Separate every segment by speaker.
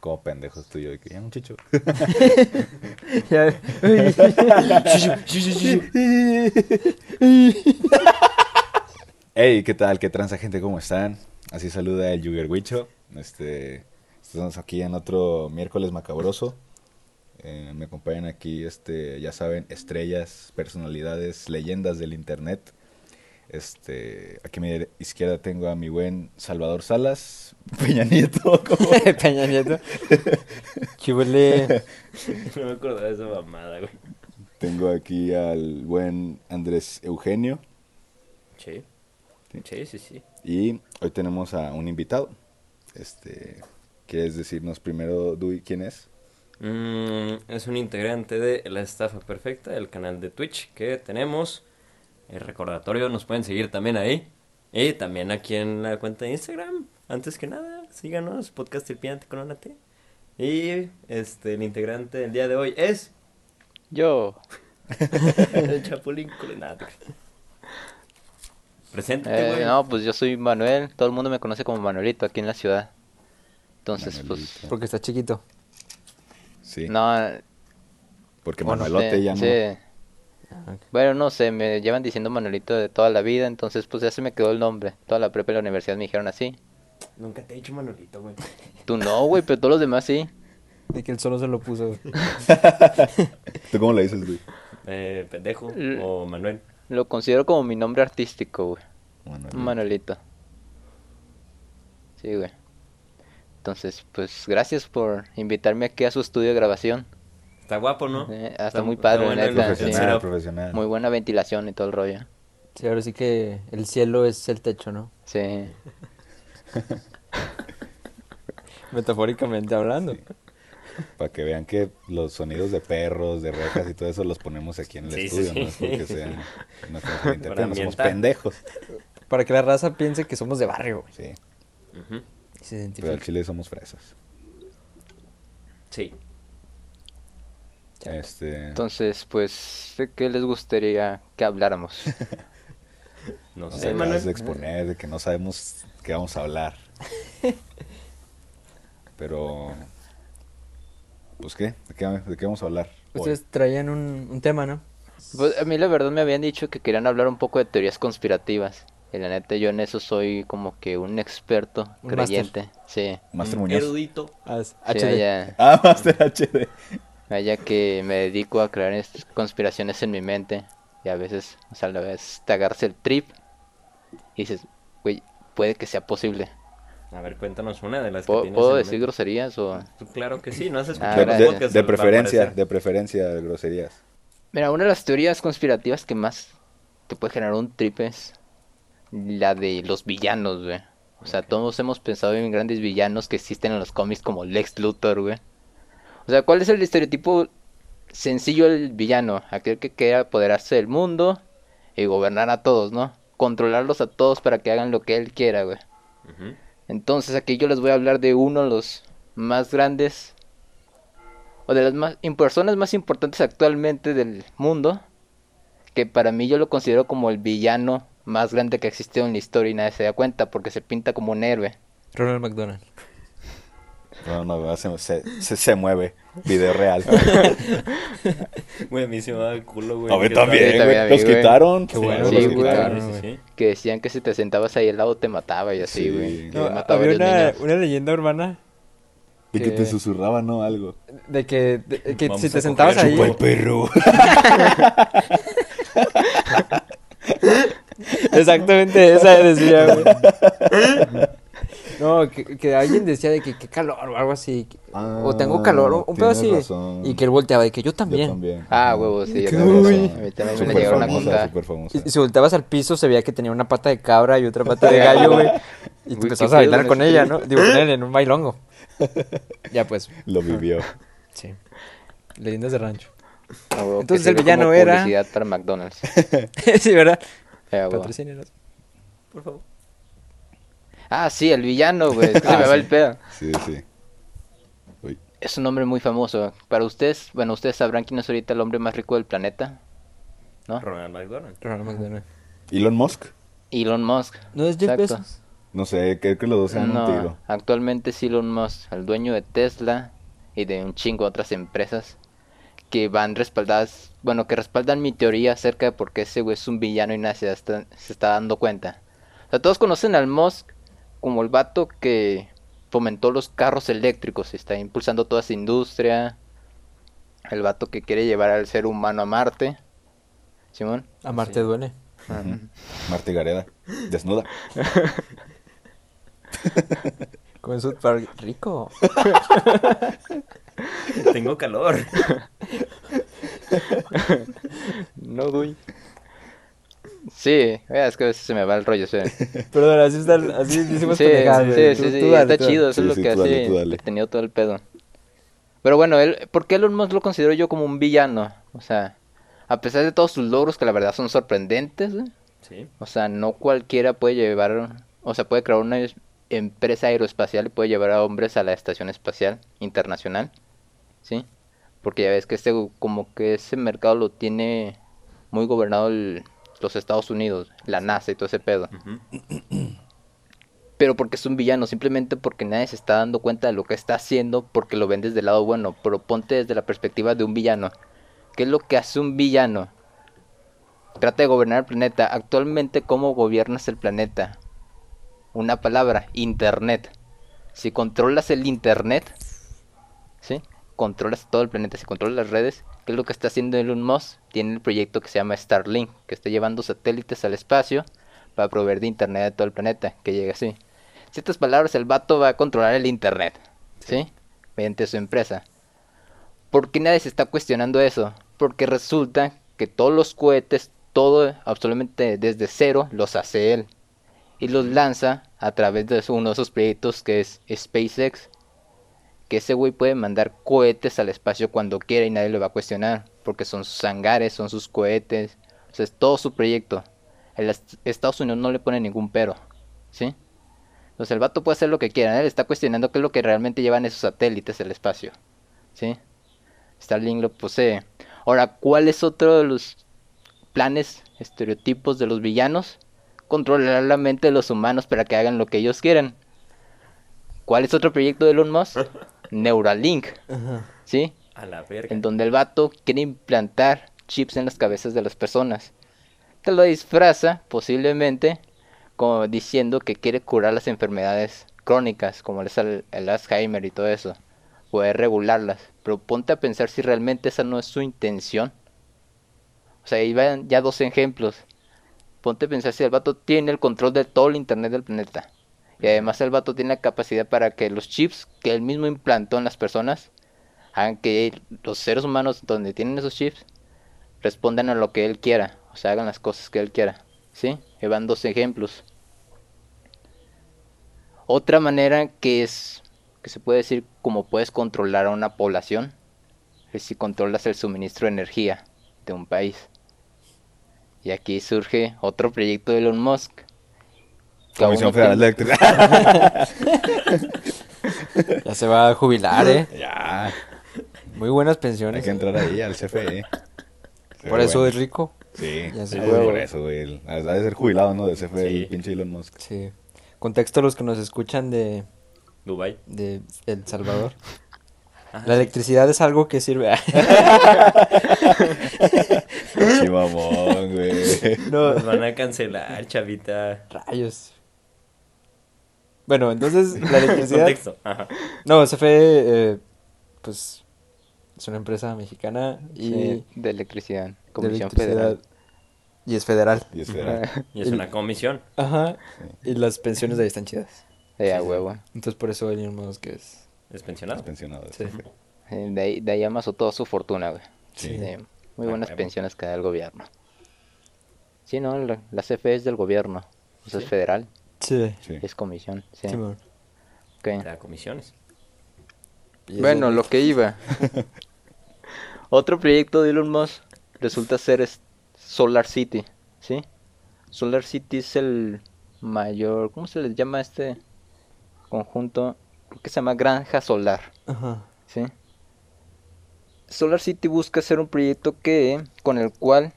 Speaker 1: como pendejos tú y yo, que ya un chicho.
Speaker 2: Ya-
Speaker 1: Hey, ¿qué tal? ¿Qué transa gente? ¿Cómo están? Así saluda el Yuger Huicho. Este, estamos aquí en otro miércoles macabroso. Eh, me acompañan aquí, este, ya saben, estrellas, personalidades, leyendas del internet. Este, aquí a mi izquierda tengo a mi buen Salvador Salas, Peña Nieto. ¿cómo?
Speaker 2: Peña Nieto. ¿Qué huele?
Speaker 3: No me acuerdo de esa mamada, güey.
Speaker 1: Tengo aquí al buen Andrés Eugenio.
Speaker 3: Sí.
Speaker 1: Sí.
Speaker 3: Sí, sí, sí.
Speaker 1: Y hoy tenemos a un invitado. Este, ¿quieres decirnos primero, Dui, quién es?
Speaker 3: Mm, es un integrante de La Estafa Perfecta, el canal de Twitch que tenemos. El recordatorio, nos pueden seguir también ahí. Y también aquí en la cuenta de Instagram. Antes que nada, síganos, podcast El Piante con una T. Y este, el integrante del día de hoy es
Speaker 4: Yo,
Speaker 3: el Chapulín Colorado. Preséntate,
Speaker 4: eh,
Speaker 3: güey.
Speaker 4: no, pues yo soy Manuel, todo el mundo me conoce como Manuelito aquí en la ciudad. Entonces,
Speaker 1: Manuelito.
Speaker 4: pues,
Speaker 2: Porque está chiquito.
Speaker 1: Sí,
Speaker 4: no,
Speaker 1: porque
Speaker 4: bueno,
Speaker 1: Manuelote
Speaker 4: sí,
Speaker 1: ya no.
Speaker 4: sí.
Speaker 2: Ah,
Speaker 4: Bueno, no sé, me llevan diciendo Manuelito de toda la vida, entonces pues ya se me quedó el nombre. Toda la prepa y la universidad me dijeron así.
Speaker 3: Nunca te he dicho Manolito, güey.
Speaker 4: Tú no, güey, pero todos los demás sí.
Speaker 2: De que él solo se lo puso. güey.
Speaker 1: ¿Tú cómo le dices, Dui?
Speaker 3: Eh, pendejo
Speaker 4: L-
Speaker 3: o Manuel.
Speaker 4: Lo considero como mi nombre artístico, güey.
Speaker 1: Manuelito.
Speaker 4: Manuelito. Sí, güey. Entonces, pues gracias por invitarme aquí a su estudio de grabación.
Speaker 3: Está guapo, ¿no?
Speaker 4: Eh, hasta muy padre, neta, sí.
Speaker 1: Profesional.
Speaker 4: Muy buena ventilación y todo el rollo.
Speaker 2: Sí, ahora sí que el cielo es el techo, ¿no?
Speaker 4: Sí.
Speaker 2: Metafóricamente hablando.
Speaker 1: Para que vean que los sonidos de perros, de rejas y todo eso los ponemos aquí en el
Speaker 3: Sí,
Speaker 1: estudio,
Speaker 3: sí,
Speaker 1: no es
Speaker 3: sí.
Speaker 1: porque sea una cosa que interpreten, no somos pendejos.
Speaker 2: Para que la raza piense que somos de barrio, güey.
Speaker 1: Sí,
Speaker 2: se
Speaker 1: pero al chile somos fresas.
Speaker 3: Sí.
Speaker 1: Este,
Speaker 4: Entonces, pues, ¿de qué les gustaría que habláramos?
Speaker 3: No
Speaker 1: nos
Speaker 3: sé, Manuel.
Speaker 1: de exponer de que no sabemos qué vamos a hablar. Pero, pues qué, ¿de qué, de qué vamos a hablar? hoy?
Speaker 2: Ustedes traían un, un tema, ¿no?
Speaker 4: Pues a mí la verdad me habían dicho que querían hablar un poco de teorías conspirativas. Y la neta, yo en eso soy como que un experto
Speaker 2: Un
Speaker 4: creyente. Sí.
Speaker 1: Master
Speaker 3: Un
Speaker 1: Muñoz.
Speaker 3: Erudito.
Speaker 2: Ah,
Speaker 4: Sí,
Speaker 2: HD.
Speaker 1: Ah, Master HD.
Speaker 4: Vaya que me dedico a crear conspiraciones en mi mente. Y a veces, o sea, a la vez te agarras el trip y dices, güey, puede que sea posible.
Speaker 3: A ver, cuéntanos una de las que
Speaker 4: ¿Puedo,
Speaker 3: tienes
Speaker 4: puedo
Speaker 3: en
Speaker 4: decir
Speaker 3: mente.
Speaker 4: groserías o...?
Speaker 3: Claro que sí, no has
Speaker 4: Ah,
Speaker 3: escuchado
Speaker 1: De,
Speaker 4: gracias.
Speaker 1: de- de preferencia, de preferencia de groserías.
Speaker 4: Mira, una de las teorías conspirativas que más te puede generar un trip es la de los villanos, güey. O sea, todos hemos pensado en grandes villanos que existen en los cómics como Lex Luthor, güey. O sea, ¿cuál es el estereotipo sencillo del villano? Aquel que quiere apoderarse del mundo y gobernar a todos, ¿no? Controlarlos a todos para que hagan lo que él quiera, güey. Entonces aquí yo les voy a hablar de uno de los más grandes o de las más personas más importantes actualmente del mundo, que para mí yo lo considero como el villano más grande que ha existido en la historia y nadie se da cuenta porque se pinta como un héroe.
Speaker 2: Ronald McDonald.
Speaker 1: No, no, se, se, se, se mueve. Video real.
Speaker 3: Güey, a mí se me va el culo, güey.
Speaker 1: A mí
Speaker 3: que
Speaker 1: también, güey. Los quitaron.
Speaker 2: Qué bueno,
Speaker 4: sí, güey.
Speaker 1: quitaron.
Speaker 3: Sí, sí, sí.
Speaker 4: Que decían que si te sentabas ahí al lado te mataba y así,
Speaker 1: Sí.
Speaker 4: güey.
Speaker 1: No,
Speaker 2: había una, una leyenda urbana
Speaker 1: De que
Speaker 2: Que-
Speaker 1: te susurraba, ¿no? Algo.
Speaker 2: de que, de- que si te sentabas ahí...
Speaker 1: Chupa el perro.
Speaker 2: Exactamente esa decía, güey. No, que, que alguien decía de que qué calor o algo así. que- o tengo calor, un, un pedo así.
Speaker 1: razón.
Speaker 2: Y que él volteaba de que yo
Speaker 1: Yo
Speaker 2: también.
Speaker 4: Ah, huevo, sí, yo también.
Speaker 2: uy.
Speaker 4: A mí también me llegaron a
Speaker 1: famosa,
Speaker 4: contar.
Speaker 2: Y, y si volteabas al piso se veía que tenía una pata de cabra y otra pata de gallo, güey. Y tú empezabas a bailar
Speaker 4: con
Speaker 2: ella. ¿no? Digo, con él en un bailongo. Ya pues,
Speaker 1: Lo vivió.
Speaker 2: sí. Leyendas de rancho.
Speaker 4: Ah, huevo,
Speaker 2: Entonces el villano era-
Speaker 4: publicidad para McDonald's.
Speaker 2: sí, ¿verdad?
Speaker 4: Eh.
Speaker 2: Patrocínenos.
Speaker 3: Por favor.
Speaker 4: Ah, sí, el villano, güey. es que se
Speaker 2: Ah,
Speaker 4: me va
Speaker 2: sí.
Speaker 4: el pedo.
Speaker 1: Sí, sí. Uy.
Speaker 4: Es un nombre muy famoso. Para ustedes, bueno, ustedes sabrán quién es ahorita el hombre más rico del planeta. ¿No?
Speaker 3: Ronald McDonald.
Speaker 2: Ronald McDonald.
Speaker 1: Elon Musk.
Speaker 4: Elon Musk.
Speaker 2: ¿No es Jeff
Speaker 4: Exacto.
Speaker 2: Bezos?
Speaker 1: No sé, creo que los dos se dan
Speaker 4: No,
Speaker 1: un tiro.
Speaker 4: actualmente es Elon Musk, el dueño de Tesla y de un chingo de otras empresas que van respaldadas, bueno, que respaldan mi teoría acerca de por qué ese güey es un villano y nadie se está, se está dando cuenta. O sea, todos conocen al Musk como el vato que fomentó los carros eléctricos, está impulsando toda esa industria, el vato que quiere llevar al ser humano a Marte. Simón.
Speaker 2: A Marte duele.
Speaker 1: Ujú. Marta y Gareda, desnuda.
Speaker 2: Como en South Park, rico.
Speaker 3: Tengo calor.
Speaker 4: No doy. Sí, es que a veces se me va el rollo, sí.
Speaker 2: Perdón, así, está, así decimos
Speaker 4: Sí,
Speaker 2: pendejadas,
Speaker 4: sí, sí,
Speaker 2: Tú-
Speaker 4: sí,
Speaker 2: tú dale,
Speaker 4: está
Speaker 2: tú
Speaker 4: chido, eso
Speaker 1: Sí,
Speaker 4: es lo
Speaker 1: sí,
Speaker 4: que
Speaker 1: dale,
Speaker 4: hace tenido todo el pedo. Pero bueno, él, ¿por qué Elon Musk lo considero yo como un villano? O sea, a pesar de todos sus logros que la verdad son sorprendentes, güey,
Speaker 3: Sí.
Speaker 4: o sea, no cualquiera puede llevar, o sea, puede crear una es- empresa aeroespacial y puede llevar a hombres a la estación espacial internacional, ¿sí? Porque ya ves que este, como que ese mercado lo tiene muy gobernado el- los Estados Unidos, la NASA y todo ese pedo. Pero porque es un villano, simplemente porque nadie se está dando cuenta de lo que está haciendo porque lo ven desde el lado bueno. Pero ponte desde la perspectiva de un villano. ¿Qué es lo que hace un villano? Trata de gobernar el planeta. Actualmente, ¿cómo gobiernas el planeta? Una palabra, Internet. Si controlas el Internet, ¿sí? Controlas todo el planeta. Si controlas las redes, ¿qué es lo que está haciendo Elon Musk? Tiene el proyecto que se llama Starlink, que está llevando satélites al espacio para proveer de Internet a todo el planeta, que llegue así. En ciertas palabras, el vato va a controlar el Internet, ¿sí? Mediante su empresa. ¿Por qué nadie se está cuestionando eso? Porque resulta que todos los cohetes, todo, absolutamente desde cero, los hace él. Y los lanza a través de uno de sus proyectos que es SpaceX. Que ese güey puede mandar cohetes al espacio cuando quiera y nadie lo va a cuestionar. Porque son sus hangares, son sus cohetes. O sea, es todo su proyecto. El est- Estados Unidos no le pone ningún pero. ¿Sí? Entonces el vato puede hacer lo que quiera. Él está cuestionando qué es lo que realmente llevan esos satélites al espacio. ¿Sí? Starlink lo posee. Ahora, ¿cuál es otro de los planes, estereotipos de los villanos? Controlar la mente de los humanos para que hagan lo que ellos quieran. ¿Cuál es otro proyecto de Elon Musk? Neuralink.
Speaker 2: Ajá.
Speaker 4: ¿Sí?
Speaker 3: A la verga.
Speaker 4: En donde el vato quiere implantar chips en las cabezas de las personas. Te lo disfraza, posiblemente, como diciendo que quiere curar las enfermedades crónicas, como es el, el Alzheimer y todo eso. Poder regularlas. Pero ponte a pensar si realmente esa no es su intención. O sea, ahí van ya dos ejemplos. Ponte a pensar si el vato tiene el control de todo el internet del planeta. Y además el vato tiene la capacidad para que los chips que él mismo implantó en las personas hagan que los seres humanos donde tienen esos chips respondan a lo que él quiera, o sea, hagan las cosas que él quiera, ¿sí? Ahí van dos ejemplos. Otra manera que es que se puede decir como puedes controlar a una población es si controlas el suministro de energía de un país. Y aquí surge otro proyecto de Elon Musk.
Speaker 1: Comisión Federal de Electricidad.
Speaker 2: Ya se va a jubilar, ¿eh?
Speaker 1: ya.
Speaker 2: Muy buenas
Speaker 1: Hay
Speaker 2: pensiones.
Speaker 1: que entrar ahí al CFE.
Speaker 2: Por eso es rico.
Speaker 1: Sí,
Speaker 2: Ya
Speaker 1: sí, por eso, güey. Ha de ser jubilado, ¿no? De CFE,
Speaker 3: Sí.
Speaker 1: el pinche Elon Musk.
Speaker 2: Sí. Contexto a los que nos escuchan de,
Speaker 3: Dubai.
Speaker 2: de El Salvador. La electricidad es algo que sirve.
Speaker 1: Sí, mamón, güey.
Speaker 2: no,
Speaker 3: Nos van a cancelar, chavita.
Speaker 2: rayos. Bueno, entonces la electricidad.
Speaker 3: Contexto. Ajá.
Speaker 2: No, CFE, eh, pues es una empresa mexicana y
Speaker 4: Sí, de electricidad,
Speaker 2: de
Speaker 4: Comisión
Speaker 2: electricidad.
Speaker 4: Federal.
Speaker 2: Y es federal.
Speaker 1: Y espera.
Speaker 3: Y es una comisión.
Speaker 2: Ajá. Y las pensiones de ahí están chidas.
Speaker 4: De a huevo.
Speaker 2: Entonces por eso Elon Musk es.
Speaker 3: Es pensionado.
Speaker 1: Es pensionado. de
Speaker 2: Sí.
Speaker 4: De ahí, de ahí amasó toda su fortuna, güey.
Speaker 1: Sí.
Speaker 4: De muy buenas pensiones que da el gobierno. Sí, no, la, la CFE es del gobierno. O sea,
Speaker 3: Sí.
Speaker 4: es federal.
Speaker 2: Sí.
Speaker 1: Sí.
Speaker 4: Es comisión. Sí.
Speaker 2: Simón.
Speaker 4: Ok.
Speaker 3: Da comisiones.
Speaker 4: Bueno, lo que iba. Otro proyecto de Elon Musk resulta ser Solar City, ¿sí? Solar City es el mayor, ¿cómo se les llama a este conjunto? Creo que se llama Granja Solar,
Speaker 2: Ajá.
Speaker 4: ¿sí? Solar City busca hacer un proyecto que con el cual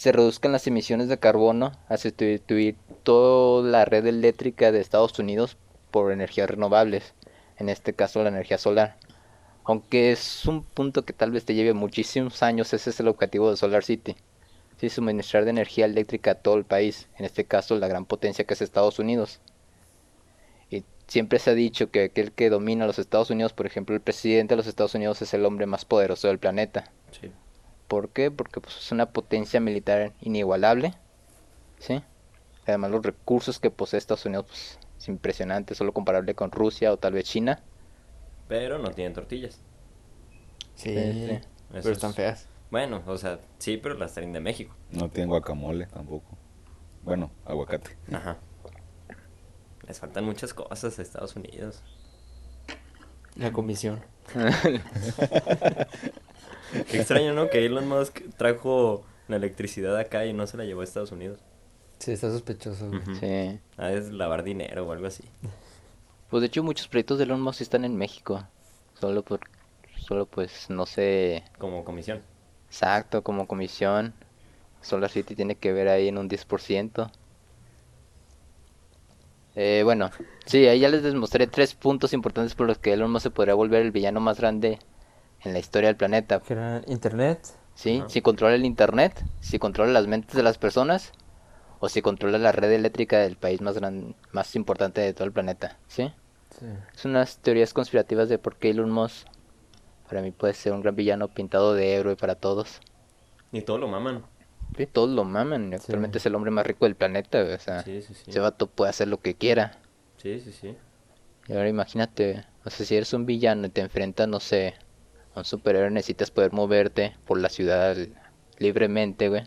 Speaker 4: se reduzcan las emisiones de carbono a sustituir toda la red eléctrica de Estados Unidos por energías renovables, en este caso la energía solar. Aunque es un punto que tal vez te lleve muchísimos años, ese es el objetivo de Solar City. Sí, suministrar de energía eléctrica a todo el país, en este caso la gran potencia que es Estados Unidos. Y siempre se ha dicho que aquel que domina los Estados Unidos, por ejemplo el presidente de los Estados Unidos es el hombre más poderoso del planeta.
Speaker 3: Sí.
Speaker 4: ¿Por qué? Porque pues, es una potencia militar inigualable. ¿Sí? Además los recursos que posee Estados Unidos pues, es impresionante, solo comparable con Rusia o tal vez China.
Speaker 3: Pero no tienen tortillas.
Speaker 2: Sí,
Speaker 4: Sí, sí.
Speaker 3: Eso
Speaker 2: pero están
Speaker 3: es-
Speaker 2: feas.
Speaker 3: Bueno, o sea, sí, pero las traen de México.
Speaker 1: No tienen guacamole tampoco. Bueno, aguacate.
Speaker 3: Ajá. Les faltan muchas cosas a Estados Unidos.
Speaker 2: La comisión.
Speaker 3: Qué extraño, ¿no? Que Elon Musk trajo la electricidad acá y no se la llevó a Estados Unidos.
Speaker 2: Sí, está sospechoso.
Speaker 3: Ujú.
Speaker 4: Sí.
Speaker 3: Ah, es lavar dinero o algo así.
Speaker 4: Pues de hecho muchos proyectos de Elon Musk están en México. Solo por... Solo pues no sé
Speaker 3: Como comisión.
Speaker 4: exacto como comisión. Solar City tiene que ver ahí en un 10%. Eh, bueno, sí, ahí ya les demostré tres puntos importantes por los que Elon Musk se podría volver el villano más grande en la historia del planeta.
Speaker 2: Internet.
Speaker 4: ¿Sí? Si controla el internet, si controla las mentes de las personas, o si controla la red eléctrica del país más gran, más importante de todo el planeta. ¿Sí?
Speaker 2: Sí.
Speaker 4: Son unas teorías conspirativas de por qué Elon Musk para mí puede ser un gran villano pintado de héroe para todos.
Speaker 3: Y todo lo maman.
Speaker 4: Sí, todos lo maman. Actualmente es el hombre más rico del planeta. O sea,
Speaker 3: Sí, sí, sí.
Speaker 4: ese vato puede hacer lo que quiera.
Speaker 3: Sí, sí, sí.
Speaker 4: Y ahora imagínate, o sea, si eres un villano y te enfrentas, no sé, un superhéroe, necesitas poder moverte por la ciudad libremente, güey.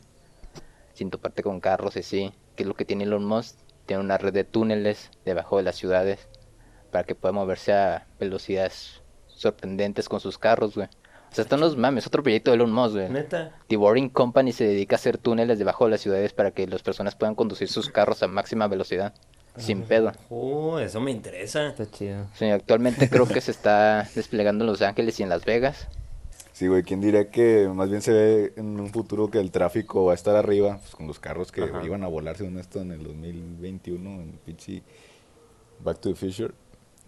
Speaker 4: Sin toparte con carros y así. ¿Qué es lo que tiene Elon Musk? Tiene una red de túneles debajo de las ciudades para que pueda moverse a velocidades sorprendentes con sus carros, güey. O sea, esto no es mames, otro proyecto de Elon Musk, güey.
Speaker 3: Neta.
Speaker 4: The Boring Company se dedica a hacer túneles debajo de las ciudades para que las personas puedan conducir sus carros a máxima velocidad, sin pedo.
Speaker 3: Oh, eso me interesa.
Speaker 2: Está chido.
Speaker 4: Sí, actualmente creo que se está desplegando en Los Ángeles y en Las Vegas.
Speaker 1: Sí, güey, ¿quién diría que más bien se ve en un futuro que el tráfico va a estar arriba, pues con los carros que
Speaker 3: Ajá.
Speaker 1: iban a volar según esto en el 2021 en pinche Back to the Future,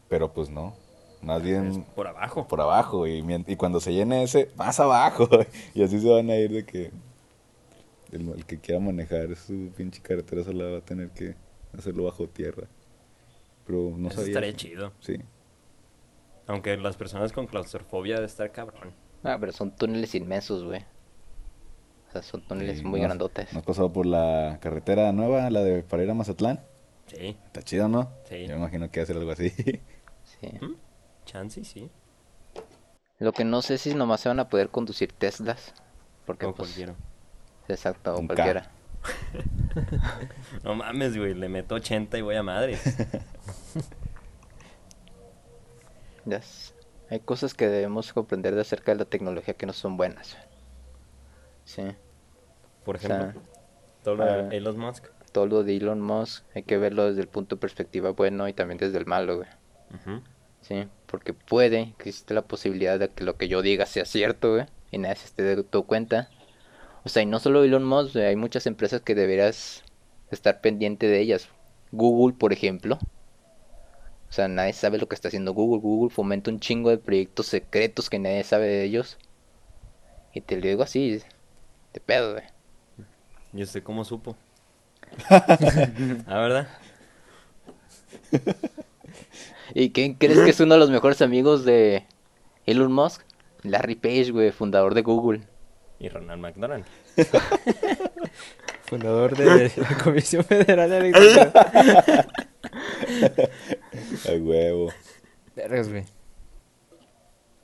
Speaker 1: pero pues no, más bien
Speaker 3: Por abajo.
Speaker 1: por abajo y cuando se llene ese, más abajo y así se van a ir de que el, el que quiera manejar su pinche carretera sola va a tener que hacerlo bajo tierra. Pero no
Speaker 3: Eso
Speaker 1: sabía.
Speaker 3: estaría
Speaker 1: eso.
Speaker 3: chido.
Speaker 1: Sí.
Speaker 3: Aunque las personas con claustrofobia de estar cabrón.
Speaker 4: Ah, pero son túneles inmensos, güey. O sea, son túneles
Speaker 1: Sí,
Speaker 4: muy
Speaker 1: ¿no has-
Speaker 4: grandotes.
Speaker 1: ¿No has pasado por la carretera nueva, la de para ir a Mazatlán?
Speaker 3: Sí.
Speaker 1: Está chido, ¿no?
Speaker 3: Sí.
Speaker 1: Yo me imagino que ser algo así.
Speaker 4: Sí.
Speaker 3: ¿Mm? Chance, sí.
Speaker 4: Lo que no sé si nomás se van a poder conducir Teslas. Porque
Speaker 3: O
Speaker 4: pues,
Speaker 3: cualquiera.
Speaker 4: Exacto, o
Speaker 1: Un
Speaker 4: cualquiera.
Speaker 3: No mames, güey. Le meto 80 y voy a madre.
Speaker 4: Ya s- Hay cosas que debemos comprender de acerca de la tecnología que no son buenas. Sí.
Speaker 3: Por
Speaker 4: O sea,
Speaker 3: ejemplo. todo lo de. Elon Musk.
Speaker 4: Todo lo de Elon Musk hay que verlo desde el punto de perspectiva bueno y también desde el malo, güey. Sí, porque puede que existe la posibilidad de que lo que yo diga sea cierto, güey, y nadie se esté dando cuenta. O sea, y no solo Elon Musk, hay muchas empresas que deberás estar pendiente de ellas. Google, por ejemplo. O sea, nadie sabe lo que está haciendo Google. Google fomenta un chingo de proyectos secretos que nadie sabe de ellos. Y te lo digo así, de pedo, güey.
Speaker 3: ¿Y usted cómo supo? ¿Ah, verdad?
Speaker 4: ¿Y quién crees que es uno de los mejores amigos de Elon Musk? Larry Page, güey, fundador de Google.
Speaker 3: Y Ronald McDonald.
Speaker 2: Fundador de la Comisión Federal de Electricidad.
Speaker 1: A huevo.
Speaker 2: Vergas, güey.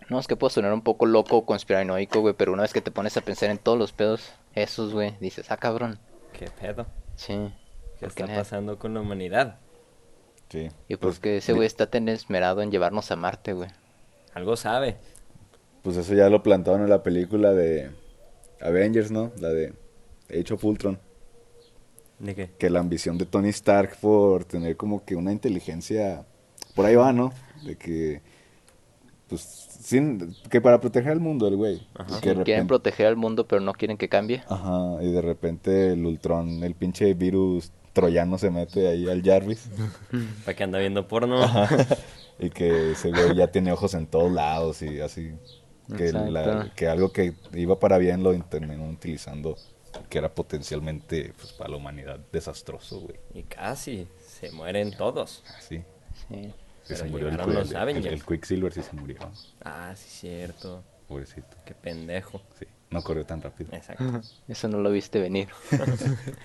Speaker 4: No, es que puedo sonar un poco loco o conspiranoico, güey, pero una vez que te pones a pensar en todos los pedos, esos, güey, dices, ah, cabrón.
Speaker 3: ¿Qué pedo?
Speaker 4: Sí.
Speaker 3: ¿Qué
Speaker 4: ¿por qué
Speaker 3: está pasando con la humanidad?
Speaker 1: Sí.
Speaker 4: Y
Speaker 1: Pues,
Speaker 4: porque ese güey está tan esmerado en llevarnos a Marte, güey.
Speaker 3: Algo sabe.
Speaker 1: Pues eso ya lo plantaron en la película de Avengers, ¿no? La de Age of Ultron.
Speaker 3: ¿De qué?
Speaker 1: Que la ambición de Tony Stark por tener como que una inteligencia... Por ahí va, ¿no? De que pues, sin, que para proteger al mundo el güey.
Speaker 3: Ajá. Sí,
Speaker 4: Quieren
Speaker 1: repente-
Speaker 4: proteger al mundo, pero no quieren que cambie.
Speaker 1: Ajá, y de repente el Ultron, el pinche virus troyano se mete ahí al Jarvis.
Speaker 3: Para que anda viendo porno.
Speaker 1: y que ese güey ya tiene ojos en todos lados y así. Que, la-
Speaker 4: Exacto.
Speaker 1: que algo que iba para bien lo terminó utilizando, que era potencialmente pues, para la humanidad desastroso, güey.
Speaker 3: Y casi se mueren todos.
Speaker 4: Sí.
Speaker 1: Sí, se murió el,
Speaker 3: llegaron los
Speaker 1: el-
Speaker 3: Avengers.
Speaker 1: el- el Quicksilver sí se murió.
Speaker 3: Ah, sí, cierto.
Speaker 1: Pobrecito.
Speaker 3: Qué pendejo.
Speaker 1: Sí, no corrió tan rápido.
Speaker 3: Exacto.
Speaker 4: Eso no lo viste venir.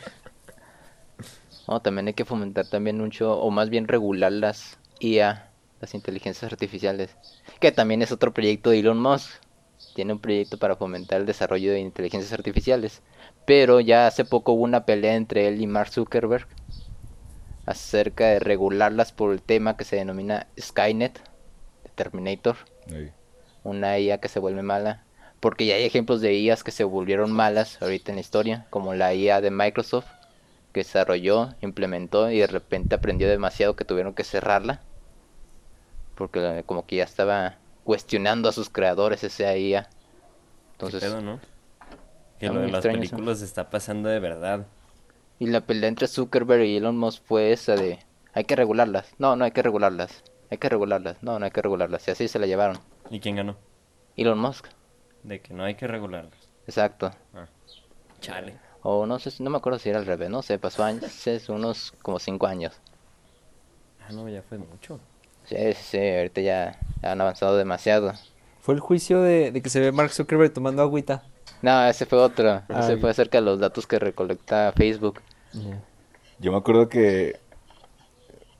Speaker 4: No, también hay que fomentar también mucho, o más bien regular las IA, las inteligencias artificiales, que también es otro proyecto de Elon Musk. Tiene un proyecto para fomentar el desarrollo de inteligencias artificiales. Pero ya hace poco hubo una pelea entre él y Mark Zuckerberg acerca de regularlas por el tema que se denomina Skynet, de Terminator una IA que se vuelve mala. Porque ya hay ejemplos de IAs que se volvieron malas ahorita en la historia, como la IA de Microsoft, que desarrolló, implementó y de repente aprendió demasiado que tuvieron que cerrarla. Porque eh, como que ya estaba cuestionando a sus creadores esa IA. Entonces,
Speaker 3: ¿Qué pedo, no? Que lo de las
Speaker 4: eso.
Speaker 3: películas está pasando de verdad.
Speaker 4: y la pelea entre Zuckerberg y Elon Musk fue esa de, hay que regularlas. No, no hay que regularlas. Hay que regularlas. No, no hay que regularlas. Y así se la llevaron.
Speaker 3: ¿Y quién ganó?
Speaker 4: Elon Musk.
Speaker 3: De que no hay que regularlas.
Speaker 4: Exacto.
Speaker 3: Ah. Chale.
Speaker 4: O no sé, no me acuerdo si era al revés, no sé, pasó años, unos como cinco años.
Speaker 3: Ah, no, ya fue mucho.
Speaker 4: Sí, sí, sí, ahorita ya han avanzado demasiado.
Speaker 2: Fue el juicio de, de que se ve Mark Zuckerberg tomando agüita.
Speaker 4: No, ese fue otro, ese fue acerca de los datos que recolecta Facebook.
Speaker 1: Yo me acuerdo que,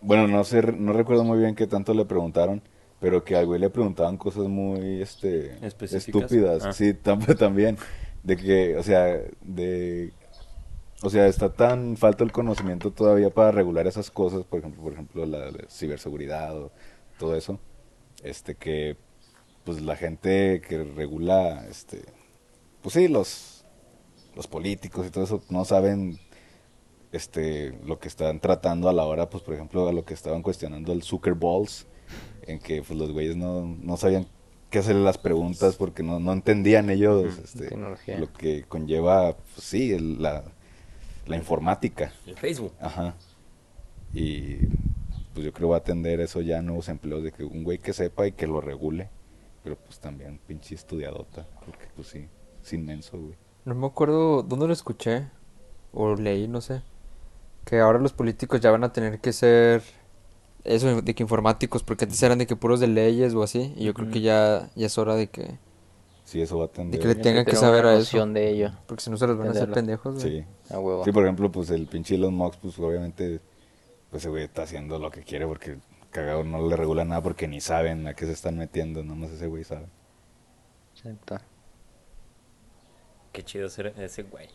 Speaker 1: bueno, no sé, no recuerdo muy bien qué tanto le preguntaron, pero que al güey le preguntaban cosas muy, este, estúpidas.
Speaker 3: Ah.
Speaker 1: Sí, tam- también, de que, o sea, de, o sea, está tan falta el conocimiento todavía para regular esas cosas, por ejemplo, por ejemplo, la, la ciberseguridad o todo eso, este, que, pues la gente que regula, este, pues sí, los, los políticos y todo eso no saben este lo que están tratando a la hora, pues por ejemplo, a lo que estaban cuestionando el Zucker Balls, en que pues los güeyes no, no sabían qué hacerle las preguntas porque no, no entendían ellos este, lo que conlleva, pues, sí, el- la, la informática.
Speaker 3: El Facebook.
Speaker 1: Ajá. Y pues yo creo va a atender eso ya a nuevos empleos de que un güey que sepa y que lo regule, pero pues también pinche estudiadota, porque pues sí, es inmenso, güey.
Speaker 2: No me acuerdo dónde lo escuché o leí, no sé. Que ahora los políticos ya van a tener que ser eso de que informáticos, porque antes eran de que puros de leyes o así. Y yo creo que ya, ya es hora de que,
Speaker 1: Sí, eso va a atender.
Speaker 2: que le tengan que saber a eso.
Speaker 4: de ello,
Speaker 2: porque si no se los van a hacer pendejos, güey.
Speaker 1: Sí.
Speaker 4: a huevo.
Speaker 1: Sí, por ejemplo, pues el pinche Elon Musk, pues obviamente, pues ese güey está haciendo lo que quiere porque cagado no le regula nada porque ni saben a qué se están metiendo, nomás ese güey sabe.
Speaker 4: Exacto.
Speaker 3: Qué chido ser ese güey.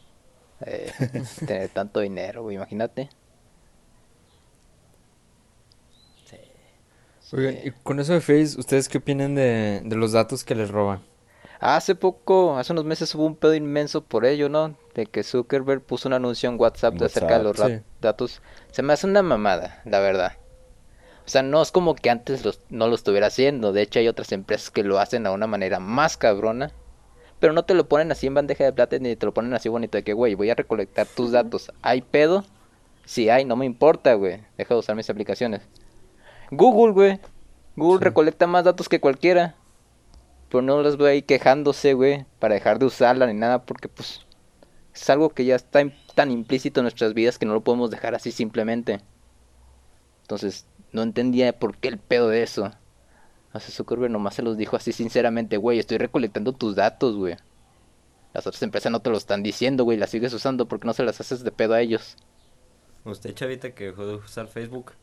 Speaker 4: Eh, tener tanto dinero, güey, imagínate.
Speaker 3: Sí.
Speaker 2: Oigan, y con eso de Face, ¿ustedes qué opinan de, de los datos que les roban?
Speaker 4: Hace poco, hace unos meses hubo un pedo inmenso por ello, ¿no? De que Zuckerberg puso un anuncio en WhatsApp de acerca de los
Speaker 2: sí.
Speaker 4: datos. Se me hace una mamada, la verdad. O sea, no es como que antes los- no lo estuviera haciendo. De hecho, hay otras empresas que lo hacen a una manera más cabrona. Pero no te lo ponen así en bandeja de plata ni te lo ponen así bonito de que, güey, voy a recolectar tus datos. ¿Hay pedo? Si hay, no me importa, güey. Deja de usar mis aplicaciones. Google, güey. Google
Speaker 2: Sí.
Speaker 4: recolecta más datos que cualquiera. Pero no los veo ahí quejándose, güey, para dejar de usarla ni nada, porque pues es algo que ya está tan implícito en nuestras vidas que no lo podemos dejar así simplemente. Entonces, no entendía por qué el pedo de eso. Hace Zuckerberg nomás se los dijo así sinceramente, güey, estoy recolectando tus datos, güey. Las otras empresas no te lo están diciendo, güey, las sigues usando porque no se las haces de pedo a ellos.
Speaker 3: Usted, chavita, que dejó de usar Facebook.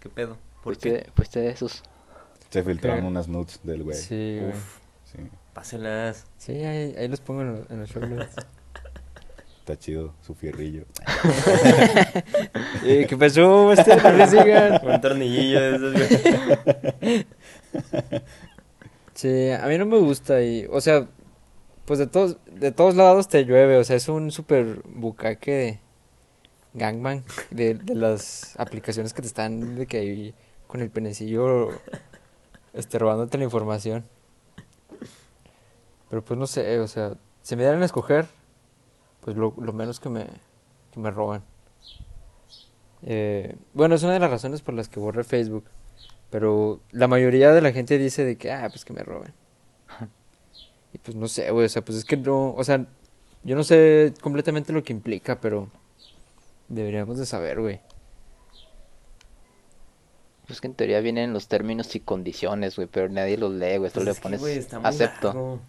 Speaker 3: ¿Qué pedo? ¿Por
Speaker 4: Fuiste,
Speaker 3: qué?
Speaker 4: fuiste de esos.
Speaker 1: Se filtraron
Speaker 2: ¿Qué?
Speaker 1: unas nudes del güey.
Speaker 2: Sí, güey.
Speaker 1: Sí,
Speaker 3: páselas.
Speaker 2: Sí, ahí, ahí los pongo en, los- en los show notes.
Speaker 1: está chido su fierrillo.
Speaker 2: Eh, ¿Qué pasó? No le sigan.
Speaker 3: Un tornillillo de esos, güey.
Speaker 2: Sí, a mí no me gusta y, o sea, pues de todos, de todos lados te llueve, o sea, es un super bucaque de gangbang de, de las aplicaciones que te están de que ahí con el penecillo este, robándote la información. Pero pues no sé, o sea, si me dieran a escoger, pues lo, lo menos que me, que me roban. Eh, bueno, es una de las razones por las que borré Facebook. Pero la mayoría de la gente dice de que, ah, pues que me roben. Y pues no sé, güey, o sea, pues es que no, o sea, yo no sé completamente lo que implica, pero deberíamos de saber, güey.
Speaker 4: Pues que en teoría vienen los términos y condiciones, güey, pero nadie los lee, güey. Solo
Speaker 3: Pues
Speaker 4: le
Speaker 3: que,
Speaker 4: pones acepto.
Speaker 3: largo.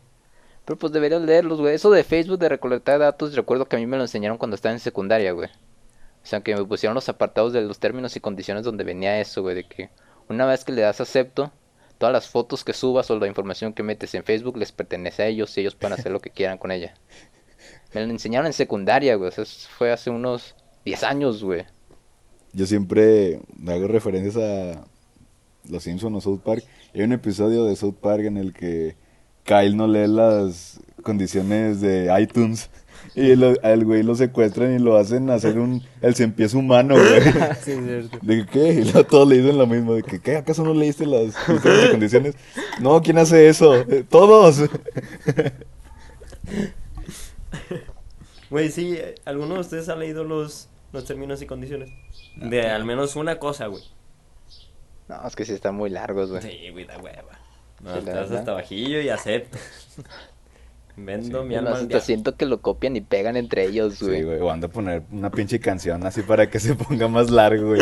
Speaker 4: Pero pues deberías leerlos, güey. Eso de Facebook, de recolectar datos, recuerdo que a mí me lo enseñaron cuando estaba en secundaria, güey. O sea, que me pusieron los apartados de los términos y condiciones donde venía eso, güey, de que una vez que le das acepto, todas las fotos que subas o la información que metes en Facebook les pertenece a ellos y ellos pueden hacer lo que quieran con ella. Me lo enseñaron en secundaria, güey. O sea, eso fue hace unos 10 años, güey.
Speaker 1: Yo siempre hago referencias a Los Simpsons o South Park. Hay un episodio de South Park en el que Kyle no lee las condiciones de iTunes. Y lo- al güey lo secuestran y lo hacen hacer un el cien pies humano, güey.
Speaker 2: Sí, es cierto.
Speaker 1: ¿De qué? Y todos le dicen lo mismo. ¿De que qué? ¿Acaso no leíste las condiciones y condiciones? No, ¿quién hace eso? Eh, Todos.
Speaker 3: Güey, sí, ¿alguno de ustedes ha leído los, los términos y condiciones? De al menos una cosa, güey.
Speaker 4: No, es que sí están muy largos, güey.
Speaker 3: Sí, güey, da hueva. No,
Speaker 4: verdad.
Speaker 3: hasta bajillo y acepto. Vendo
Speaker 1: Sí.
Speaker 3: mi
Speaker 4: Es
Speaker 3: alma
Speaker 4: hasta siento que lo copian y pegan entre ellos,
Speaker 1: Sí,
Speaker 4: güey.
Speaker 1: güey. O ando a poner una pinche canción así para que se ponga más largo, güey.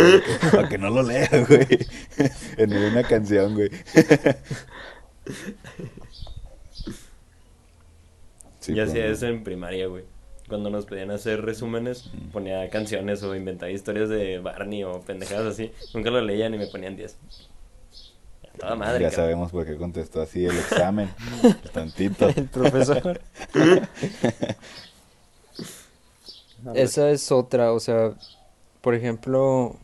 Speaker 1: Para que no lo lea, güey. En una canción, güey. Sí, pero
Speaker 3: hacía
Speaker 1: no.
Speaker 3: eso en primaria, güey. Cuando nos pedían hacer resúmenes, ponía canciones o inventaba historias de Barney o pendejadas así. Nunca lo leían y me ponían 10. Toda madre,
Speaker 1: Ya
Speaker 3: cabrón.
Speaker 1: sabemos por qué contestó así el examen. Tantito.
Speaker 2: El profesor.
Speaker 4: No.
Speaker 2: Esa es otra, o sea, por ejemplo,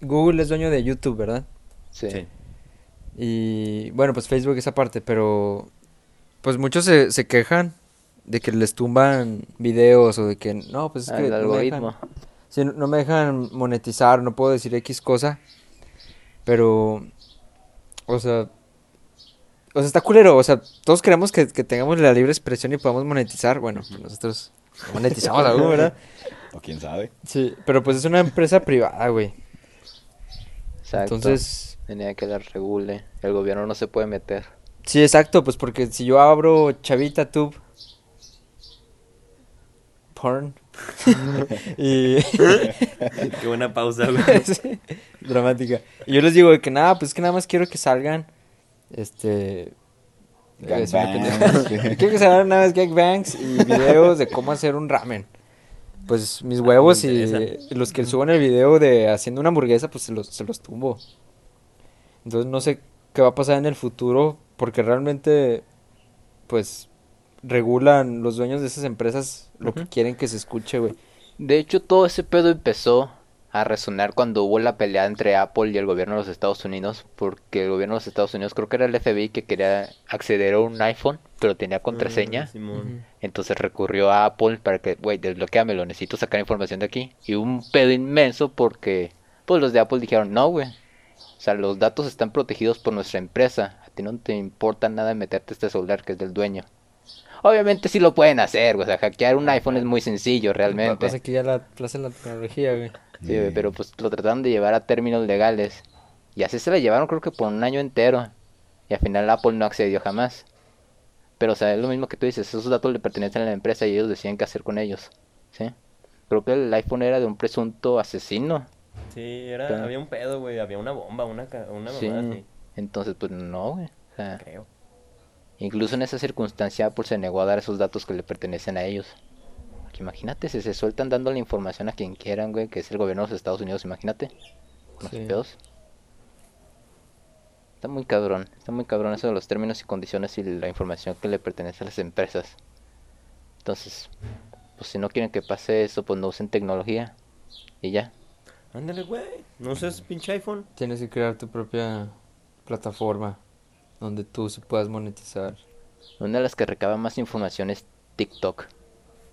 Speaker 2: Google es dueño de YouTube, ¿verdad?
Speaker 4: Sí.
Speaker 3: Sí.
Speaker 2: Y bueno, pues Facebook esa parte, pero pues muchos se, se quejan de que les tumban videos o de que no, pues es
Speaker 4: Ah,
Speaker 2: que
Speaker 4: el
Speaker 2: no me
Speaker 4: algoritmo.
Speaker 2: dejan, sí, no, no me dejan monetizar, no puedo decir X cosa, pero, o sea, o sea, está culero, o sea, todos queremos que, que tengamos la libre expresión y podamos monetizar, bueno, pues nosotros monetizamos algo, ¿verdad?
Speaker 1: O quién sabe.
Speaker 2: Sí, pero pues es una empresa privada, güey.
Speaker 4: Exacto.
Speaker 2: Entonces,
Speaker 4: Tenía que la regule. El gobierno no se puede meter.
Speaker 2: sí, exacto, pues porque si yo abro Chavita Tube porn y
Speaker 3: Qué buena pausa, güey.
Speaker 2: Sí, dramática. Y yo les digo de que nada, pues es que nada más quiero que salgan este eh, quiero que salgan nada más gangbangs y videos de cómo hacer un ramen. Pues mis huevos y,
Speaker 3: interesa.
Speaker 2: y los que suban el video de haciendo una hamburguesa, pues se los, se los tumbo. Entonces no sé qué va a pasar en el futuro, porque realmente, pues, regulan los dueños de esas empresas lo que quieren que se escuche, güey.
Speaker 4: De hecho, todo ese pedo empezó a resonar cuando hubo la pelea entre Apple y el gobierno de los Estados Unidos, porque el gobierno de los Estados Unidos, creo que era el FBI que quería acceder a un iPhone, pero tenía contraseña.
Speaker 3: Ah, Simón.
Speaker 4: Entonces recurrió a Apple para que, güey, desbloqueamelo, necesito sacar información de aquí. Y hubo un pedo inmenso porque, pues los de Apple dijeron, no, güey. O sea, los datos están protegidos por nuestra empresa. A ti no te importa nada meterte este celular que es del dueño. Obviamente sí lo pueden hacer, güey. O sea, hackear un iPhone es muy sencillo, realmente.
Speaker 2: Pasa que ya la de la tecnología, güey.
Speaker 4: Sí, güey, pero pues lo trataron de llevar a términos legales. Y así se la llevaron creo que por un año entero. Y al final Apple no accedió jamás. Pero o sea, es lo mismo que tú dices, esos datos le pertenecen a la empresa y ellos deciden qué hacer con ellos. ¿Sí? Creo que el iPhone era de un presunto asesino.
Speaker 3: Sí, era,
Speaker 4: Pero-
Speaker 3: había un pedo, güey. Había una bomba, una, ca- una
Speaker 4: Sí.
Speaker 3: mamada así,
Speaker 4: Entonces, pues no, güey. O sea,
Speaker 3: creo.
Speaker 4: Incluso en esa circunstancia Apple se negó a dar esos datos que le pertenecen a ellos. Porque imagínate, si se sueltan dando la información a quien quieran, güey, que es el gobierno de los Estados Unidos, imagínate. Con los
Speaker 2: Sí.
Speaker 4: pedos. Está muy cabrón, está muy cabrón eso de los términos y condiciones y la información que le pertenece a las empresas. Entonces, pues si no quieren que pase eso, pues no usen tecnología. Y ya.
Speaker 3: Ándale, güey. No uses pinche iPhone.
Speaker 2: Tienes que crear tu propia plataforma donde tú se puedas monetizar.
Speaker 4: Una de las que recaba más información es TikTok.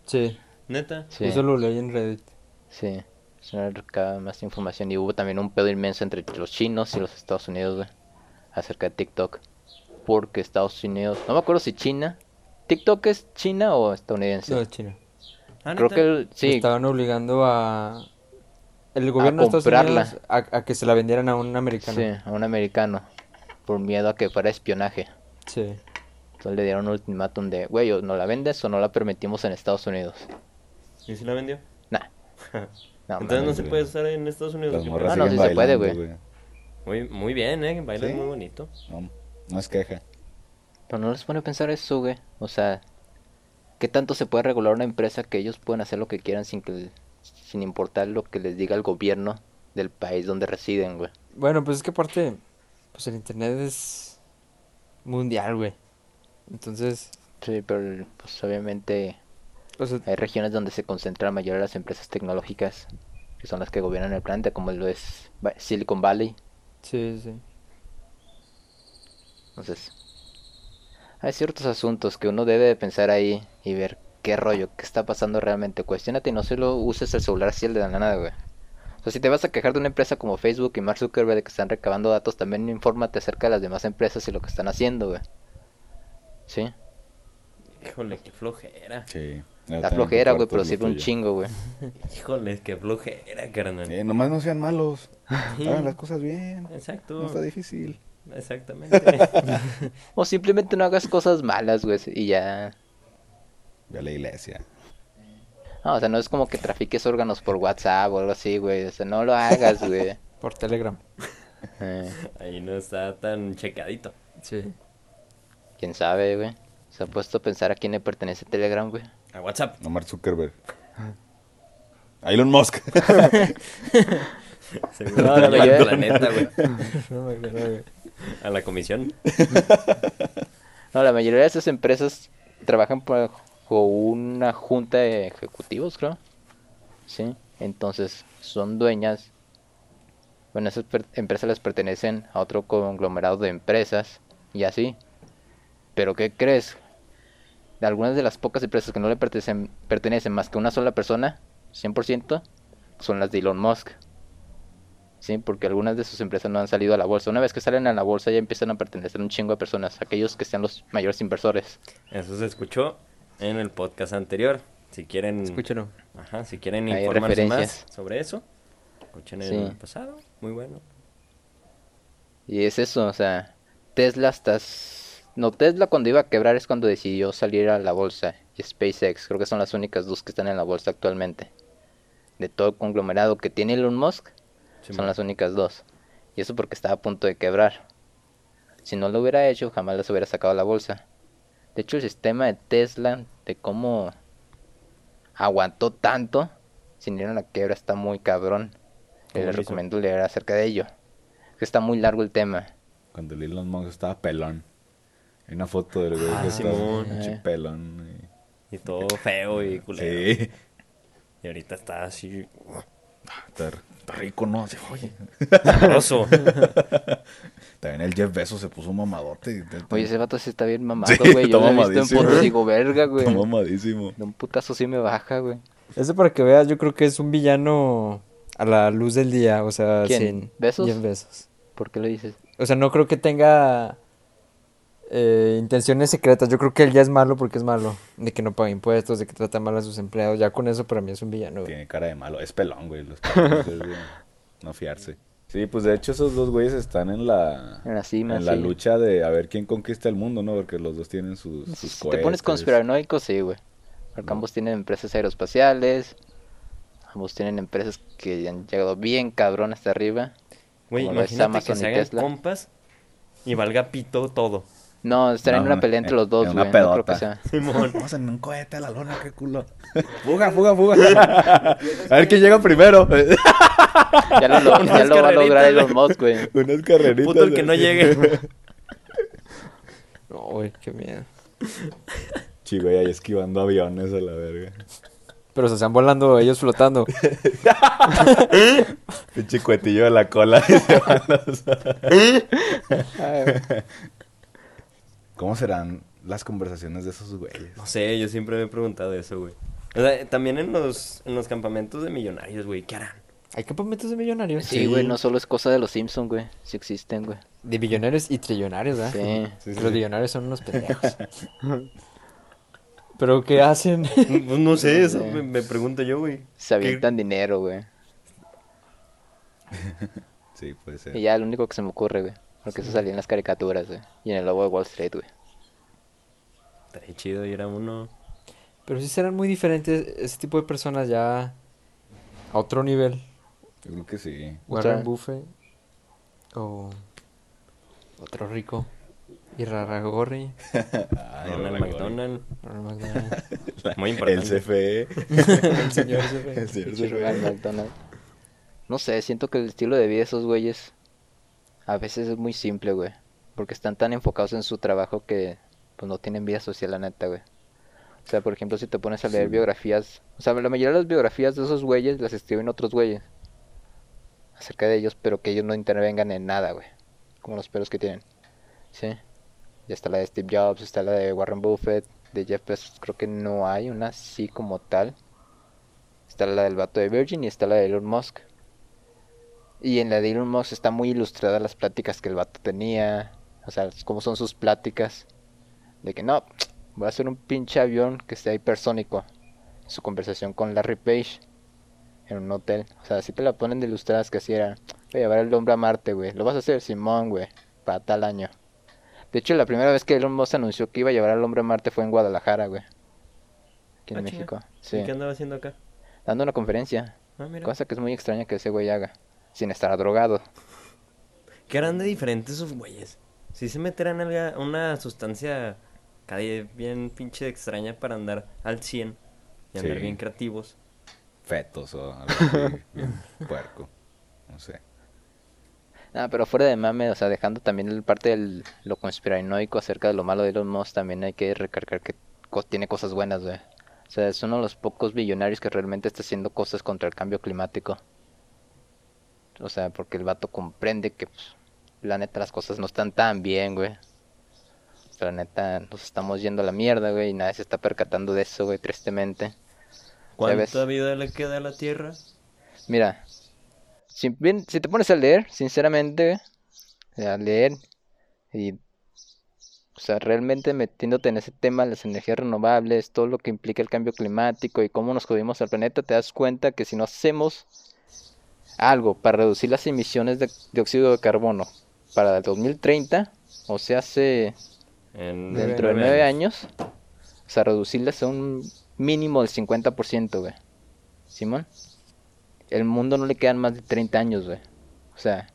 Speaker 2: Sí,
Speaker 3: Neta.
Speaker 4: Sí.
Speaker 2: eso lo leí en Reddit.
Speaker 4: Sí, es una recaba más información y hubo también un pedo inmenso entre los chinos y los Estados Unidos, güey. acerca de TikTok. Porque Estados Unidos, no me acuerdo si China. ¿TikTok es China o estadounidense?
Speaker 2: No, es China.
Speaker 3: Ah,
Speaker 4: Creo que el- sí,
Speaker 2: Estaban obligando a... El gobierno de Estados
Speaker 4: comprarla.
Speaker 2: Unidos a, a que se la vendieran a un americano.
Speaker 4: sí, a un americano. Por miedo a que fuera espionaje.
Speaker 2: Sí.
Speaker 4: Entonces le dieron un ultimátum de, güey, o no la vendes o no la permitimos en Estados Unidos.
Speaker 3: ¿Y si la vendió?
Speaker 4: Nah. No,
Speaker 3: Entonces no se puede estar en Estados Unidos.
Speaker 1: Las
Speaker 3: ¿qué
Speaker 1: morras
Speaker 4: Ah, no, sí se puede, güey.
Speaker 3: Muy, muy bien, ¿eh? Baila
Speaker 1: Sí.
Speaker 3: muy bonito.
Speaker 1: No, no es queja.
Speaker 4: Pero no les pone a pensar eso, güey. O sea, ¿qué tanto se puede regular una empresa que ellos pueden hacer lo que quieran sin que sin importar lo que les diga el gobierno del país donde residen, güey?
Speaker 2: Bueno, pues es que aparte, pues el internet es mundial, güey. Entonces,
Speaker 4: Sí, pero pues obviamente
Speaker 2: o sea,
Speaker 4: hay regiones donde se concentran la mayoría de las empresas tecnológicas que son las que gobiernan el planeta, como lo es Silicon Valley.
Speaker 2: sí, sí.
Speaker 4: Entonces, hay ciertos asuntos que uno debe de pensar ahí y ver qué rollo, qué está pasando realmente. Cuestiónate y no solo uses el celular así el de la nada, güey. O sea, si te vas a quejar de una empresa como Facebook y Mark Zuckerberg de que están recabando datos, también infórmate acerca de las demás empresas y lo que están haciendo, güey. ¿Sí?
Speaker 3: Híjole, qué flojera.
Speaker 1: Sí.
Speaker 4: La flojera, güey, pero sirve un chingo, güey.
Speaker 3: Híjole, qué flojera, carnal.
Speaker 1: Eh, nomás no sean malos. Hagan las cosas bien.
Speaker 3: Exacto.
Speaker 1: No está difícil.
Speaker 3: Exactamente.
Speaker 4: O simplemente no hagas cosas malas, güey, y ya...
Speaker 1: Ve a la iglesia.
Speaker 4: No, o sea, no es como que trafiques órganos por WhatsApp o algo así, güey. O sea, no lo hagas, güey.
Speaker 2: Por Telegram.
Speaker 4: Eh,
Speaker 3: Ahí no está tan checadito.
Speaker 2: Sí.
Speaker 4: ¿Quién sabe, güey? Se ha puesto a pensar a quién le pertenece Telegram, güey.
Speaker 3: A WhatsApp.
Speaker 1: No Mark Zuckerberg. A Elon Musk.
Speaker 3: Seguro
Speaker 4: No,
Speaker 3: no,
Speaker 4: la mayoría-
Speaker 3: al planeta, güey.
Speaker 2: No me acuerdo, güey.
Speaker 3: A la comisión.
Speaker 4: No, la mayoría de esas empresas trabajan bajo una junta de ejecutivos, creo. Sí. Entonces, son dueñas. Bueno, esas empresas les pertenecen a otro conglomerado de empresas y así. Pero, ¿qué crees? De algunas de las pocas empresas que no le pertenecen, pertenecen más que una sola persona, 100%, son las de Elon Musk. Sí, porque algunas de sus empresas no han salido a la bolsa. Una vez que salen a la bolsa ya empiezan a pertenecer a un chingo de personas, aquellos que sean los mayores inversores.
Speaker 3: Eso se escuchó en el podcast anterior. Si quieren,
Speaker 2: Escúchalo.
Speaker 3: ajá, si quieren
Speaker 4: Hay
Speaker 3: informarse más sobre eso, escuchen el pasado. Muy bueno.
Speaker 4: Y es eso, o sea, Tesla estás... No, Tesla cuando iba a quebrar es cuando decidió salir a la bolsa. Y SpaceX, creo que son las únicas dos que están en la bolsa actualmente. De todo el conglomerado que tiene Elon Musk,
Speaker 3: Sí,
Speaker 4: son
Speaker 3: man.
Speaker 4: las únicas dos. Y eso porque estaba a punto de quebrar. Si no lo hubiera hecho, jamás las hubiera sacado a la bolsa. De hecho, el sistema de Tesla, de cómo aguantó tanto sin ir a la quiebra, está muy cabrón. Y
Speaker 3: ¿Cómo
Speaker 4: les
Speaker 3: hizo?
Speaker 4: recomiendo leer acerca de ello. Que está muy largo el tema.
Speaker 1: Cuando el Elon Musk estaba pelón. Hay una foto del güey
Speaker 3: Ah,
Speaker 1: que estaba
Speaker 4: Eh.
Speaker 1: pelón.
Speaker 3: Y todo feo y
Speaker 1: y-
Speaker 3: culero.
Speaker 1: Sí.
Speaker 3: Y ahorita está así.
Speaker 1: Está, está rico, ¿no? Así, oye.
Speaker 3: Sabroso.
Speaker 1: También el Jeff Bezos se puso mamadote.
Speaker 4: Oye, ese vato sí está bien mamado,
Speaker 1: Sí,
Speaker 4: güey. Yo lo he visto en fotos y digo, verga, güey.
Speaker 1: Está mamadísimo.
Speaker 4: De un putazo sí me baja, güey.
Speaker 2: Ese para que veas, yo creo que es un villano a la luz del día, o sea,
Speaker 4: ¿Quién?
Speaker 2: sin
Speaker 4: ¿Besos?
Speaker 2: Jeff Bezos.
Speaker 4: ¿Por qué lo dices?
Speaker 2: O sea, no creo que tenga eh, intenciones secretas. Yo creo que él ya es malo porque es malo. De que no paga impuestos, de que trata mal a sus empleados. Ya con eso para mí es un villano. güey.
Speaker 1: Tiene cara de malo. Es pelón, güey. Los es de no fiarse. Sí, pues de hecho esos dos güeyes están en la,
Speaker 4: En la cima,
Speaker 1: en la
Speaker 4: sí.
Speaker 1: lucha de a ver quién conquista el mundo, ¿no? Porque los dos tienen sus, sus
Speaker 4: Si te pones conspiranoico, sí, güey. Porque
Speaker 1: No.
Speaker 4: ambos tienen empresas aeroespaciales. Ambos tienen empresas que han llegado bien cabrón hasta arriba.
Speaker 3: Güey, imagínate que se hagan compas y valga pito todo.
Speaker 4: No, están en
Speaker 1: No,
Speaker 4: una
Speaker 1: una-
Speaker 4: pelea entre
Speaker 1: en-
Speaker 4: los dos,
Speaker 1: en
Speaker 4: güey.
Speaker 1: una
Speaker 4: No creo que
Speaker 1: pedota.
Speaker 4: sea.
Speaker 3: Simón.
Speaker 1: Vamos en un cohete a la luna, qué culo. fuga, fuga, fuga. a ver quién llega primero.
Speaker 4: Ya lo, lo- ya
Speaker 3: Unas
Speaker 4: lo va a lograr Elon
Speaker 3: güey.
Speaker 4: Musk, güey.
Speaker 1: Unas carreritas.
Speaker 3: Puto el que no llegue.
Speaker 2: No, güey, qué miedo.
Speaker 1: Chico, ya esquivando aviones a la verga.
Speaker 2: Pero se están volando ellos flotando.
Speaker 1: Pinche cuetillo de la cola. y se van los- ¿Cómo serán las conversaciones de esos güeyes?
Speaker 3: No sé, yo siempre me he preguntado eso, güey. O sea, también en los, en los campamentos de millonarios, güey, ¿qué harán?
Speaker 2: Hay campamentos de millonarios.
Speaker 4: Sí, güey, no solo es cosa de los Simpsons, güey. Sí existen, güey.
Speaker 2: De billonarios y trillonarios, ¿verdad?
Speaker 4: Sí.
Speaker 1: Sí, sí,
Speaker 2: Los
Speaker 1: sí.
Speaker 2: billonarios son unos pendejos. Pero ¿qué hacen?
Speaker 3: Pues no sé, eso me, me pregunto yo, güey.
Speaker 4: Se avientan dinero, güey.
Speaker 1: Sí, puede ser.
Speaker 4: Y ya lo único que se me ocurre, güey. Porque eso salía en las caricaturas, güey. Y en el logo de Wall Street, güey.
Speaker 3: Estaría chido ir a uno.
Speaker 2: Pero sí serán muy diferentes ese tipo de personas ya a otro nivel.
Speaker 1: Yo creo que sí.
Speaker 2: Warren
Speaker 4: Otra-
Speaker 2: Buffett o otro rico. Y Raragorri.
Speaker 1: Ay,
Speaker 3: Ronald McDonald.
Speaker 2: Ronald McDonald.
Speaker 3: Muy
Speaker 1: El
Speaker 3: importante.
Speaker 1: CFE.
Speaker 2: El señor ese,
Speaker 1: El señor CFE.
Speaker 4: Ronald McDonald. No sé, siento que el estilo de vida de esos güeyes a veces es muy simple, güey. Porque están tan enfocados en su trabajo que pues no tienen vida social, la neta, güey. O sea, por ejemplo, si te pones a leer
Speaker 1: Sí.
Speaker 4: biografías, o sea, la mayoría de las biografías de esos güeyes las escriben otros güeyes acerca de ellos, pero que ellos no intervengan en nada, güey. Como los pelos que tienen. Sí. Ya está la de Steve Jobs, está la de Warren Buffett, de Jeff Bezos, creo que no hay una así como tal. Está la del vato de Virgin y está la de Elon Musk. Y en la de Elon Musk está muy ilustrada las pláticas que el vato tenía. O sea, cómo son sus pláticas. De que no, voy a hacer un pinche avión que esté hipersónico. Su conversación con Larry Page en un hotel. O sea, así te la ponen de ilustradas que así era. Voy a llevar al hombre a Marte, güey. Lo vas a hacer, Simón, güey. Para tal año. De hecho, la primera vez que Elon Musk anunció que iba a llevar al hombre a Marte fue en Guadalajara, güey. Aquí en
Speaker 3: Ah.
Speaker 4: México.
Speaker 3: ¿Y
Speaker 4: Sí.
Speaker 3: qué andaba haciendo acá?
Speaker 4: Dando una conferencia.
Speaker 3: Ah, mira.
Speaker 4: Cosa que es muy extraña que ese güey haga. Sin estar drogado.
Speaker 3: ¿Qué harán de diferentes esos güeyes? Si se meterán una sustancia bien pinche extraña para andar al 100 y andar
Speaker 1: Sí.
Speaker 3: bien creativos.
Speaker 1: Fetos o algo así. bien puerco. No sé.
Speaker 4: Ah, pero fuera de mame, o sea, dejando también el parte de lo conspiranoico acerca de lo malo de Elon Musk, también hay que recargar que co- tiene cosas buenas, güey. O sea, es uno de los pocos billonarios que realmente está haciendo cosas contra el cambio climático. O sea, porque el vato comprende que, pues, la neta, las cosas no están tan bien, güey. O sea, la neta, nos estamos yendo a la mierda, güey, y nadie se está percatando de eso, güey, tristemente.
Speaker 3: ¿Cuánta
Speaker 4: ¿Sabes?
Speaker 3: vida le queda a la Tierra?
Speaker 4: Mira, si, bien, si te pones a leer, sinceramente, a leer y, o sea, realmente metiéndote en ese tema, las energías renovables, todo lo que implica el cambio climático y cómo nos jodimos al planeta, te das cuenta que si no hacemos algo para reducir las emisiones de dióxido de carbono para el 2030, o sea, hace
Speaker 3: En
Speaker 4: dentro de nueve años, o sea, reducirlas a un mínimo del 50%, güey. Simón, el mundo no le quedan más de 30 años, güey. O sea,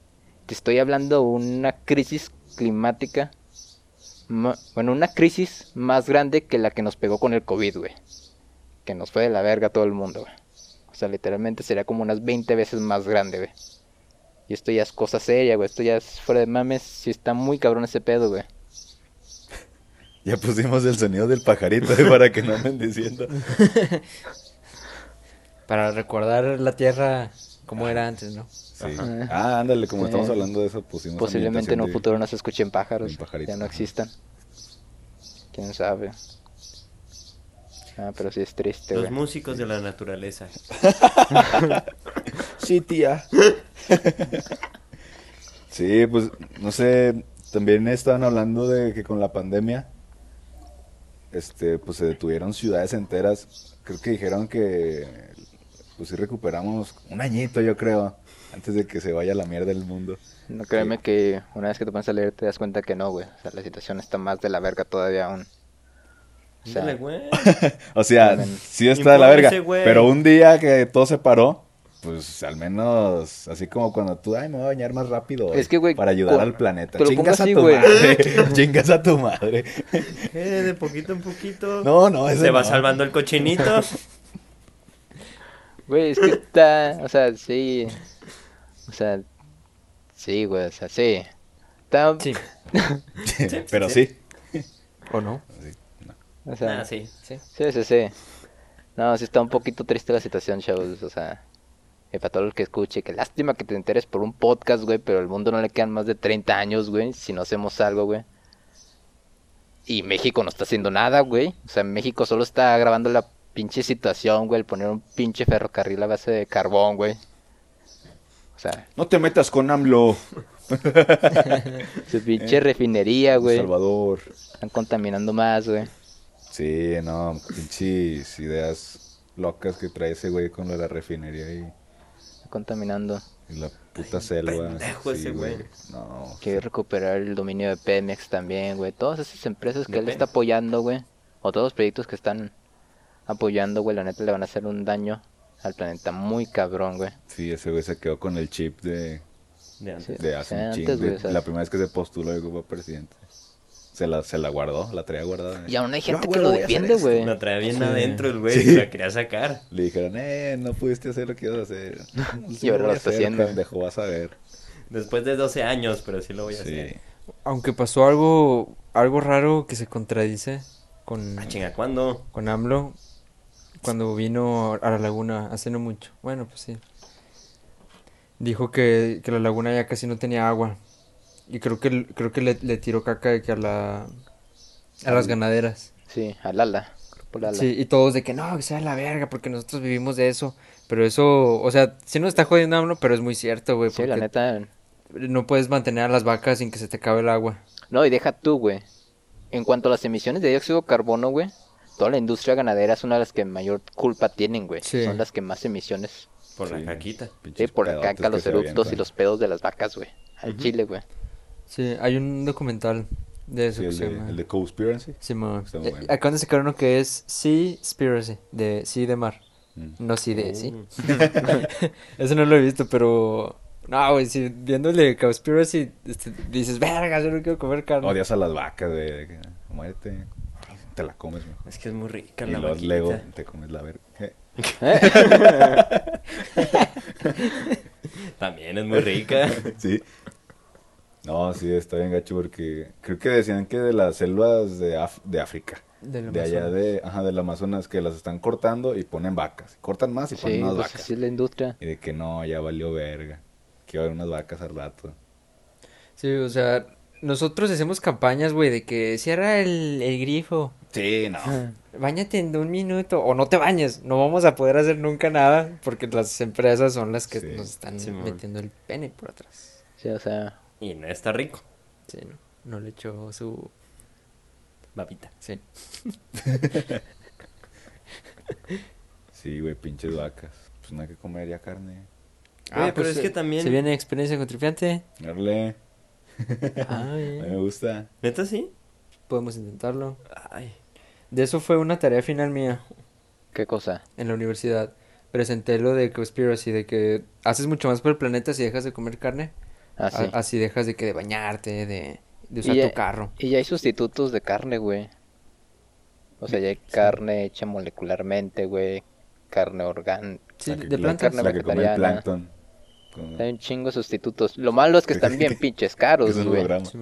Speaker 4: te estoy hablando de una crisis climática, bueno, una crisis más grande que la que nos pegó con el COVID, güey. Que nos fue de la verga todo el mundo, güey. O sea, literalmente sería como unas 20 veces más grande, güey. Y esto ya es cosa seria, güey. Esto ya es fuera de mames. Sí está muy cabrón ese pedo, güey.
Speaker 1: Ya pusimos el sonido del pajarito eh, para que no anden diciendo.
Speaker 2: Para recordar la tierra como era antes, ¿no?
Speaker 1: Sí.
Speaker 4: Ajá.
Speaker 1: Ah, ándale, como
Speaker 4: Sí.
Speaker 1: estamos hablando de eso, pusimos
Speaker 4: Posiblemente en un futuro no se escuchen pájaros, ya no existan. Quién sabe. Ah, pero sí es triste,
Speaker 3: Los
Speaker 4: güey.
Speaker 3: músicos de la naturaleza.
Speaker 1: Sí, tía. sí, pues, no sé, también estaban hablando de que con la pandemia, este, pues se detuvieron ciudades enteras. Creo que dijeron que, pues sí recuperamos un añito, yo creo, antes de que se vaya la mierda del mundo.
Speaker 4: No créeme que una vez que te pones a leer te das cuenta que no, güey. O sea, la situación está más de la verga todavía aún. O sea,
Speaker 3: Ándale, güey.
Speaker 1: O sea,
Speaker 4: Amén.
Speaker 1: sí está de la verga, pero un día que todo se paró, pues al menos así como cuando tú, ay, me voy a bañar más rápido
Speaker 4: Es que, güey,
Speaker 1: para ayudar al planeta. Chingas a tu madre, chingas a tu madre.
Speaker 3: De poquito en poquito.
Speaker 1: No, no, ese
Speaker 3: Se va
Speaker 1: no.
Speaker 3: salvando el cochinito.
Speaker 4: Güey, es que está, o sea, sí. O sea, sí, güey, o sea, sí. Está,
Speaker 2: Sí.
Speaker 1: pero sí.
Speaker 2: ¿O no?
Speaker 4: O sea,
Speaker 3: Ah, sí.
Speaker 2: Sí.
Speaker 4: Sí, sí, sí. No, sí está un poquito triste la situación, chavos. O sea, eh, para todo el que escuche, que lástima que te enteres por un podcast, güey, pero al mundo no le quedan más de 30 años, güey, si no hacemos algo, güey. Y México no está haciendo nada, güey. O sea, México solo está grabando la pinche situación, güey, el poner un pinche ferrocarril a base de carbón, güey. O sea,
Speaker 1: No te metas con AMLO,
Speaker 4: su pinche refinería, güey.
Speaker 1: Salvador.
Speaker 4: Están contaminando más, güey.
Speaker 1: Sí, no, pinches ideas locas que trae ese güey con lo de la refinería y,
Speaker 4: contaminando.
Speaker 1: y la puta selva.
Speaker 3: pendejo ese güey.
Speaker 1: No,
Speaker 4: Quiere recuperar el dominio de Pemex también, güey. Todas esas empresas que
Speaker 3: De
Speaker 4: él está apoyando, güey. O todos los proyectos que están apoyando, güey. La neta le van a hacer un daño al planeta muy cabrón, güey.
Speaker 1: sí, ese güey se quedó con el chip de,
Speaker 3: De antes.
Speaker 1: de hace
Speaker 4: Sí,
Speaker 1: un
Speaker 4: antes, güey,
Speaker 1: de-
Speaker 4: o sea,
Speaker 1: la primera vez que se postuló de como presidente. Se la, se la guardó, la traía guardada.
Speaker 4: Y aún hay gente
Speaker 1: güey,
Speaker 4: que lo defiende, güey.
Speaker 3: La traía bien
Speaker 1: Sí.
Speaker 3: adentro el güey
Speaker 1: Sí.
Speaker 3: y la quería sacar.
Speaker 1: Le dijeron, eh, no pudiste hacer lo que ibas a hacer.
Speaker 4: Y ahora lo está haciendo.
Speaker 1: Pendejo, vas a ver.
Speaker 3: Después de 12 años, pero sí lo voy a
Speaker 1: Sí.
Speaker 3: hacer.
Speaker 2: Aunque pasó algo, algo raro que se contradice con,
Speaker 3: Ah, chinga, ¿cuándo?
Speaker 2: con AMLO cuando vino a la laguna hace no mucho. Bueno, pues sí. Dijo que, que la laguna ya casi no tenía agua. Y creo que, creo que le, le tiró caca de que a la, a las ganaderas.
Speaker 4: Sí, al ala.
Speaker 2: Sí, y todos de que no, que sea la verga, porque nosotros vivimos de eso. Pero eso, o sea, sí nos está jodiendo AMLO, pero es muy cierto, güey.
Speaker 4: Sí, la neta.
Speaker 2: No puedes mantener a las vacas sin que se te acabe el agua.
Speaker 4: No, y deja tú, güey. En cuanto a las emisiones de dióxido de carbono, güey. Toda la industria ganadera es una de las que mayor culpa tienen, güey.
Speaker 2: Sí.
Speaker 4: Son las que más emisiones.
Speaker 3: Por
Speaker 1: Sí.
Speaker 3: la caquita.
Speaker 4: Sí, por la caca, los eructos y los pedos de las vacas, güey. Al chile, güey.
Speaker 2: Sí, hay un documental de eso
Speaker 1: Sí,
Speaker 2: que
Speaker 1: el
Speaker 2: se
Speaker 1: de,
Speaker 2: llama.
Speaker 1: el de Conspiracy.
Speaker 2: Simón.
Speaker 1: Está muy
Speaker 2: Eh,
Speaker 1: bueno.
Speaker 2: acaban de sacar uno que es Seaspiracy, de sí de mar.
Speaker 1: Mm.
Speaker 2: No sí de
Speaker 3: Oh.
Speaker 2: sí. Eso no lo he visto, pero. No, güey, si de Conspiracy, este, dices, verga, yo no quiero comer carne.
Speaker 1: Odias a las vacas, güey. de que, Muérete. Te la comes, mejor.
Speaker 3: Es que es muy rica
Speaker 1: Y
Speaker 3: la
Speaker 1: los. Lego te comes la verga.
Speaker 3: También es muy rica.
Speaker 1: sí. No, sí, está bien gacho porque creo que decían que de las selvas de, Af- de África. De allá
Speaker 2: Amazonas.
Speaker 1: de, ajá, del Amazonas que las están cortando y ponen vacas. Cortan más y ponen
Speaker 4: Sí,
Speaker 1: más
Speaker 4: pues
Speaker 1: vacas.
Speaker 4: es la industria.
Speaker 1: Y de que no, ya valió verga. Que va a haber unas vacas al rato.
Speaker 2: Sí, o sea, nosotros hacemos campañas, güey, de que cierra el, el grifo,
Speaker 1: Sí, no.
Speaker 2: Báñate en un minuto, o no te bañes, no vamos a poder hacer nunca nada, porque las empresas son las que
Speaker 1: Sí.
Speaker 2: nos están metiendo el pene por atrás.
Speaker 4: Sí, o sea.
Speaker 3: Y no está rico.
Speaker 2: Sí, no, no le echó su...
Speaker 3: Babita.
Speaker 2: Sí.
Speaker 1: Sí, güey, pinches vacas. Pues no hay que comer ya carne.
Speaker 3: Oye, pero es
Speaker 2: se-
Speaker 3: que también-
Speaker 2: Se viene experiencia con tripiante.
Speaker 1: Darle.
Speaker 2: Ah,
Speaker 1: A mí
Speaker 2: bien.
Speaker 1: me gusta.
Speaker 3: ¿Neta sí?
Speaker 2: Podemos intentarlo.
Speaker 3: Ay.
Speaker 2: De eso fue una tarea final mía
Speaker 4: ¿Qué cosa?
Speaker 2: en la universidad. Presenté lo de Conspiracy, de que haces mucho más por el planeta si dejas de comer carne.
Speaker 4: Ah, sí.
Speaker 2: A- así dejas de que de bañarte, de, de usar
Speaker 4: ya-
Speaker 2: tu carro.
Speaker 4: Y ya hay sustitutos de carne, güey. O sea, ya hay carne hecha molecularmente, güey. Carne orgánica.
Speaker 2: Sí,
Speaker 1: La que-
Speaker 2: de
Speaker 1: la-
Speaker 2: plantas.
Speaker 4: carne
Speaker 1: La que come el
Speaker 4: vegetariana.
Speaker 1: plancton. Con-
Speaker 4: Hay un chingo de sustitutos. Lo malo es que están bien pinches caros, güey.
Speaker 2: Sí.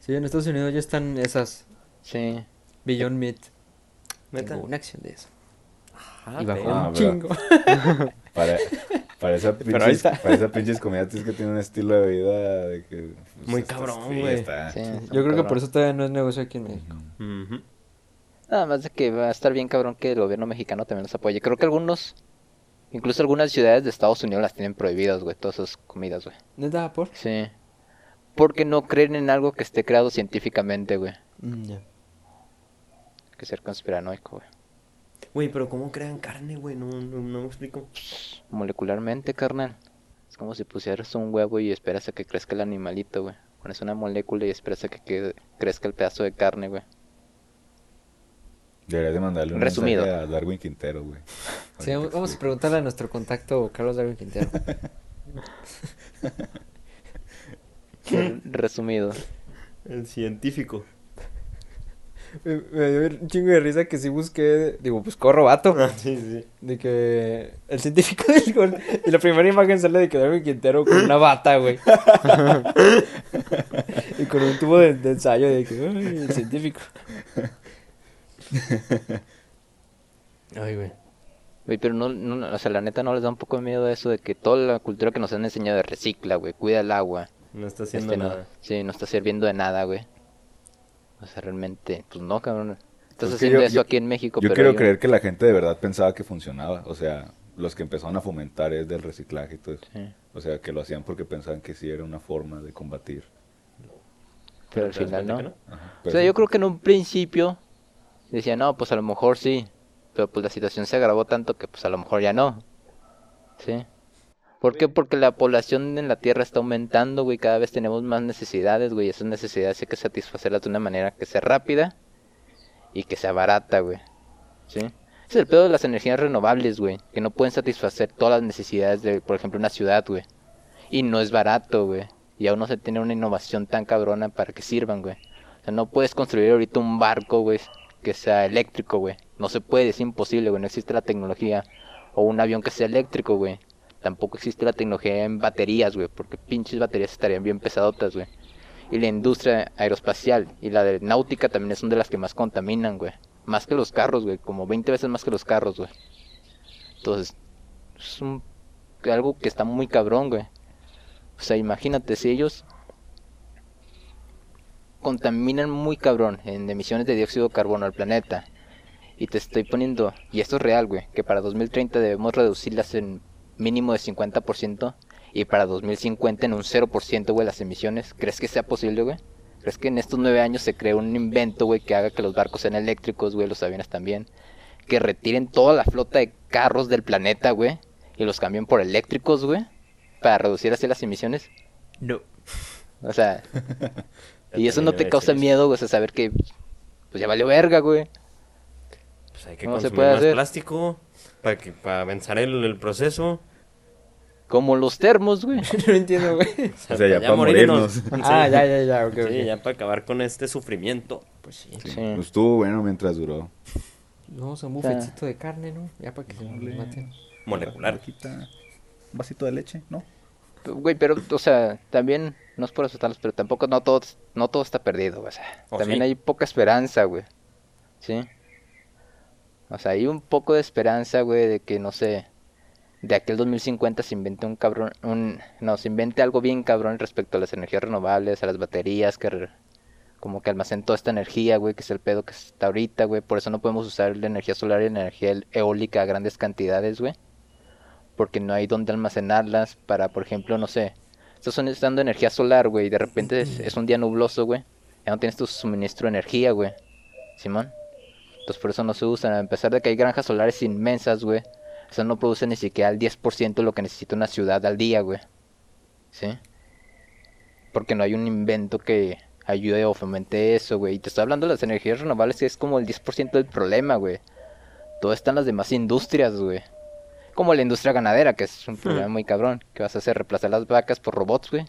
Speaker 2: Sí, en Estados Unidos ya están esas
Speaker 4: Sí.
Speaker 2: Beyond Meat.
Speaker 3: ¿Neta?
Speaker 2: Tengo una acción de eso.
Speaker 3: Ah,
Speaker 2: y bajó
Speaker 1: Ah,
Speaker 2: un
Speaker 1: pero-
Speaker 2: chingo.
Speaker 1: Para, para, esa
Speaker 2: Pero
Speaker 1: pinches, para esa pinches comida tienes que tener un estilo de vida de que... pues,
Speaker 3: Muy cabrón, güey.
Speaker 4: Sí,
Speaker 2: Yo creo que por eso todavía no es negocio aquí en México.
Speaker 4: Nada más de que va a estar bien cabrón que el gobierno mexicano también los apoye. Creo que algunos, incluso algunas ciudades de Estados Unidos las tienen prohibidas, güey, todas esas comidas, güey.
Speaker 2: ¿Neta, por?
Speaker 4: Sí. Porque no creen en algo que esté creado científicamente, güey.
Speaker 2: Mm, ya.
Speaker 4: Que ser conspiranoico, güey.
Speaker 3: Güey, pero ¿cómo crean carne, güey? No, no, no me explico.
Speaker 4: Molecularmente, carnal. Es como si pusieras un huevo y esperas a que crezca el animalito, güey. Pones una molécula y esperas a que quede- crezca el pedazo de carne, güey.
Speaker 1: Deberías de mandarle un
Speaker 4: Resumido.
Speaker 1: mensaje a Darwin Quintero, güey.
Speaker 2: Sí, vamos a preguntarle a nuestro contacto Carlos Darwin Quintero.
Speaker 4: Resumido.
Speaker 3: El científico.
Speaker 2: Me, me dio un chingo de risa que sí busqué, digo, pues corro vato,
Speaker 3: sí, sí.
Speaker 2: de que el científico del gol, y la primera imagen sale de que Darwin Quintero con una bata, güey. y con un tubo de, de ensayo de que, ay, el científico. Ay, güey.
Speaker 4: Güey, pero no, no, o sea, la neta no les da un poco de miedo eso de que toda la cultura que nos han enseñado de recicla, güey, cuida el agua.
Speaker 3: No está haciendo
Speaker 4: Este, no,
Speaker 3: nada.
Speaker 4: sí, no está sirviendo de nada, güey. O sea, realmente, pues no, cabrón. Estás
Speaker 1: Pues
Speaker 4: haciendo
Speaker 1: yo-
Speaker 4: eso
Speaker 1: yo-
Speaker 4: aquí en México,
Speaker 1: Yo
Speaker 4: pero
Speaker 1: quiero
Speaker 4: yo-
Speaker 1: creer que la gente de verdad pensaba que funcionaba. O sea, los que empezaron a fomentar es del reciclaje y todo eso.
Speaker 4: Sí.
Speaker 1: O sea, que lo hacían porque pensaban que sí era una forma de combatir.
Speaker 4: Pero al
Speaker 3: ¿Te das
Speaker 4: final no.
Speaker 1: Ajá.
Speaker 4: O sea, yo creo que en un principio decía, no, pues a lo mejor sí. Pero pues la situación se agravó tanto que pues a lo mejor ya no. ¿Sí? ¿Por qué? Porque la población en la Tierra está aumentando, güey. Cada vez tenemos más necesidades, güey. Esas necesidades hay que satisfacerlas de una manera que sea rápida y que sea barata, güey. ¿Sí? Ese es el pedo de las energías renovables, güey. Que no pueden satisfacer todas las necesidades de, por ejemplo, una ciudad, güey. Y no es barato, güey. Y aún no se tiene una innovación tan cabrona para que sirvan, güey. O sea, no puedes construir ahorita un barco, güey, que sea eléctrico, güey. No se puede, es imposible, güey. No existe la tecnología. O un avión que sea eléctrico, güey. Tampoco existe la tecnología en baterías, güey. Porque pinches baterías estarían bien pesadotas, güey. Y la industria aeroespacial y la de náutica también son de las que más contaminan, güey. Más que los carros, güey. Como 20 veces más que los carros, güey. Entonces, es un, algo que está muy cabrón, güey. O sea, imagínate si ellos contaminan muy cabrón en emisiones de dióxido de carbono al planeta. Y te estoy poniendo, y esto es real, güey, que para 2030 debemos reducirlas en mínimo de 50% y para 2050 en un 0%, güey, las emisiones. ¿Crees que sea posible, güey? ¿Crees que en estos nueve años se cree un invento, güey, que haga que los barcos sean eléctricos, güey, los aviones también? Que retiren toda la flota de carros del planeta, güey, y los cambien por eléctricos, güey, para reducir así las emisiones.
Speaker 2: No.
Speaker 4: O sea, y eso no te causa miedo, güey, o sea, saber que pues ya valió verga, güey.
Speaker 3: Pues hay que
Speaker 4: ¿Cómo se
Speaker 3: consumir
Speaker 4: puede
Speaker 3: más
Speaker 4: hacer?
Speaker 3: plástico para que para avanzar el, el proceso.
Speaker 4: Como los termos, güey.
Speaker 2: no entiendo, güey.
Speaker 1: O sea, ya para
Speaker 3: morirnos.
Speaker 1: morirnos.
Speaker 2: Ah, ya, ya, ya, ok,
Speaker 3: Sí, ya para acabar con este sufrimiento. Pues sí.
Speaker 1: Sí,
Speaker 4: Sí.
Speaker 1: pues estuvo bueno mientras duró.
Speaker 2: No,
Speaker 4: sea-
Speaker 2: bufetcito de carne, ¿no? Ya para que se maten.
Speaker 3: Molecular.
Speaker 1: Un vasito de leche, ¿no?
Speaker 4: Güey, pero, o sea, también, no es por asustarlos, pero tampoco no todo, no todo está perdido, güey, o sea,
Speaker 3: ¿Oh,
Speaker 4: también
Speaker 3: sí?
Speaker 4: hay poca esperanza, güey, ¿sí? O sea, hay un poco de esperanza, güey, de que, no sé, de aquel 2050 se invente un cabrón, un, no, se invente algo bien cabrón respecto a las energías renovables, a las baterías, que como que almacen toda esta energía, güey, que es el pedo que está ahorita, güey, por eso no podemos usar la energía solar y la energía eólica a grandes cantidades, güey. Porque no hay donde almacenarlas para, por ejemplo, no sé, estás dando energía solar, güey, y de repente es, es un día nubloso, güey, ya no tienes tu suministro de energía, güey, Simón. Entonces por eso no se usan, a pesar de que hay granjas solares inmensas, güey, eso no produce ni siquiera el 10% de lo que necesita una ciudad al día, güey, ¿sí? Porque no hay un invento que ayude o fomente eso, güey, y te estoy hablando de las energías renovables, que es como el 10% del problema, güey. Todo está en las demás industrias, güey. Como la industria ganadera, que es un problema muy cabrón. que vas a hacer? ¿Reemplazar las vacas por robots, güey?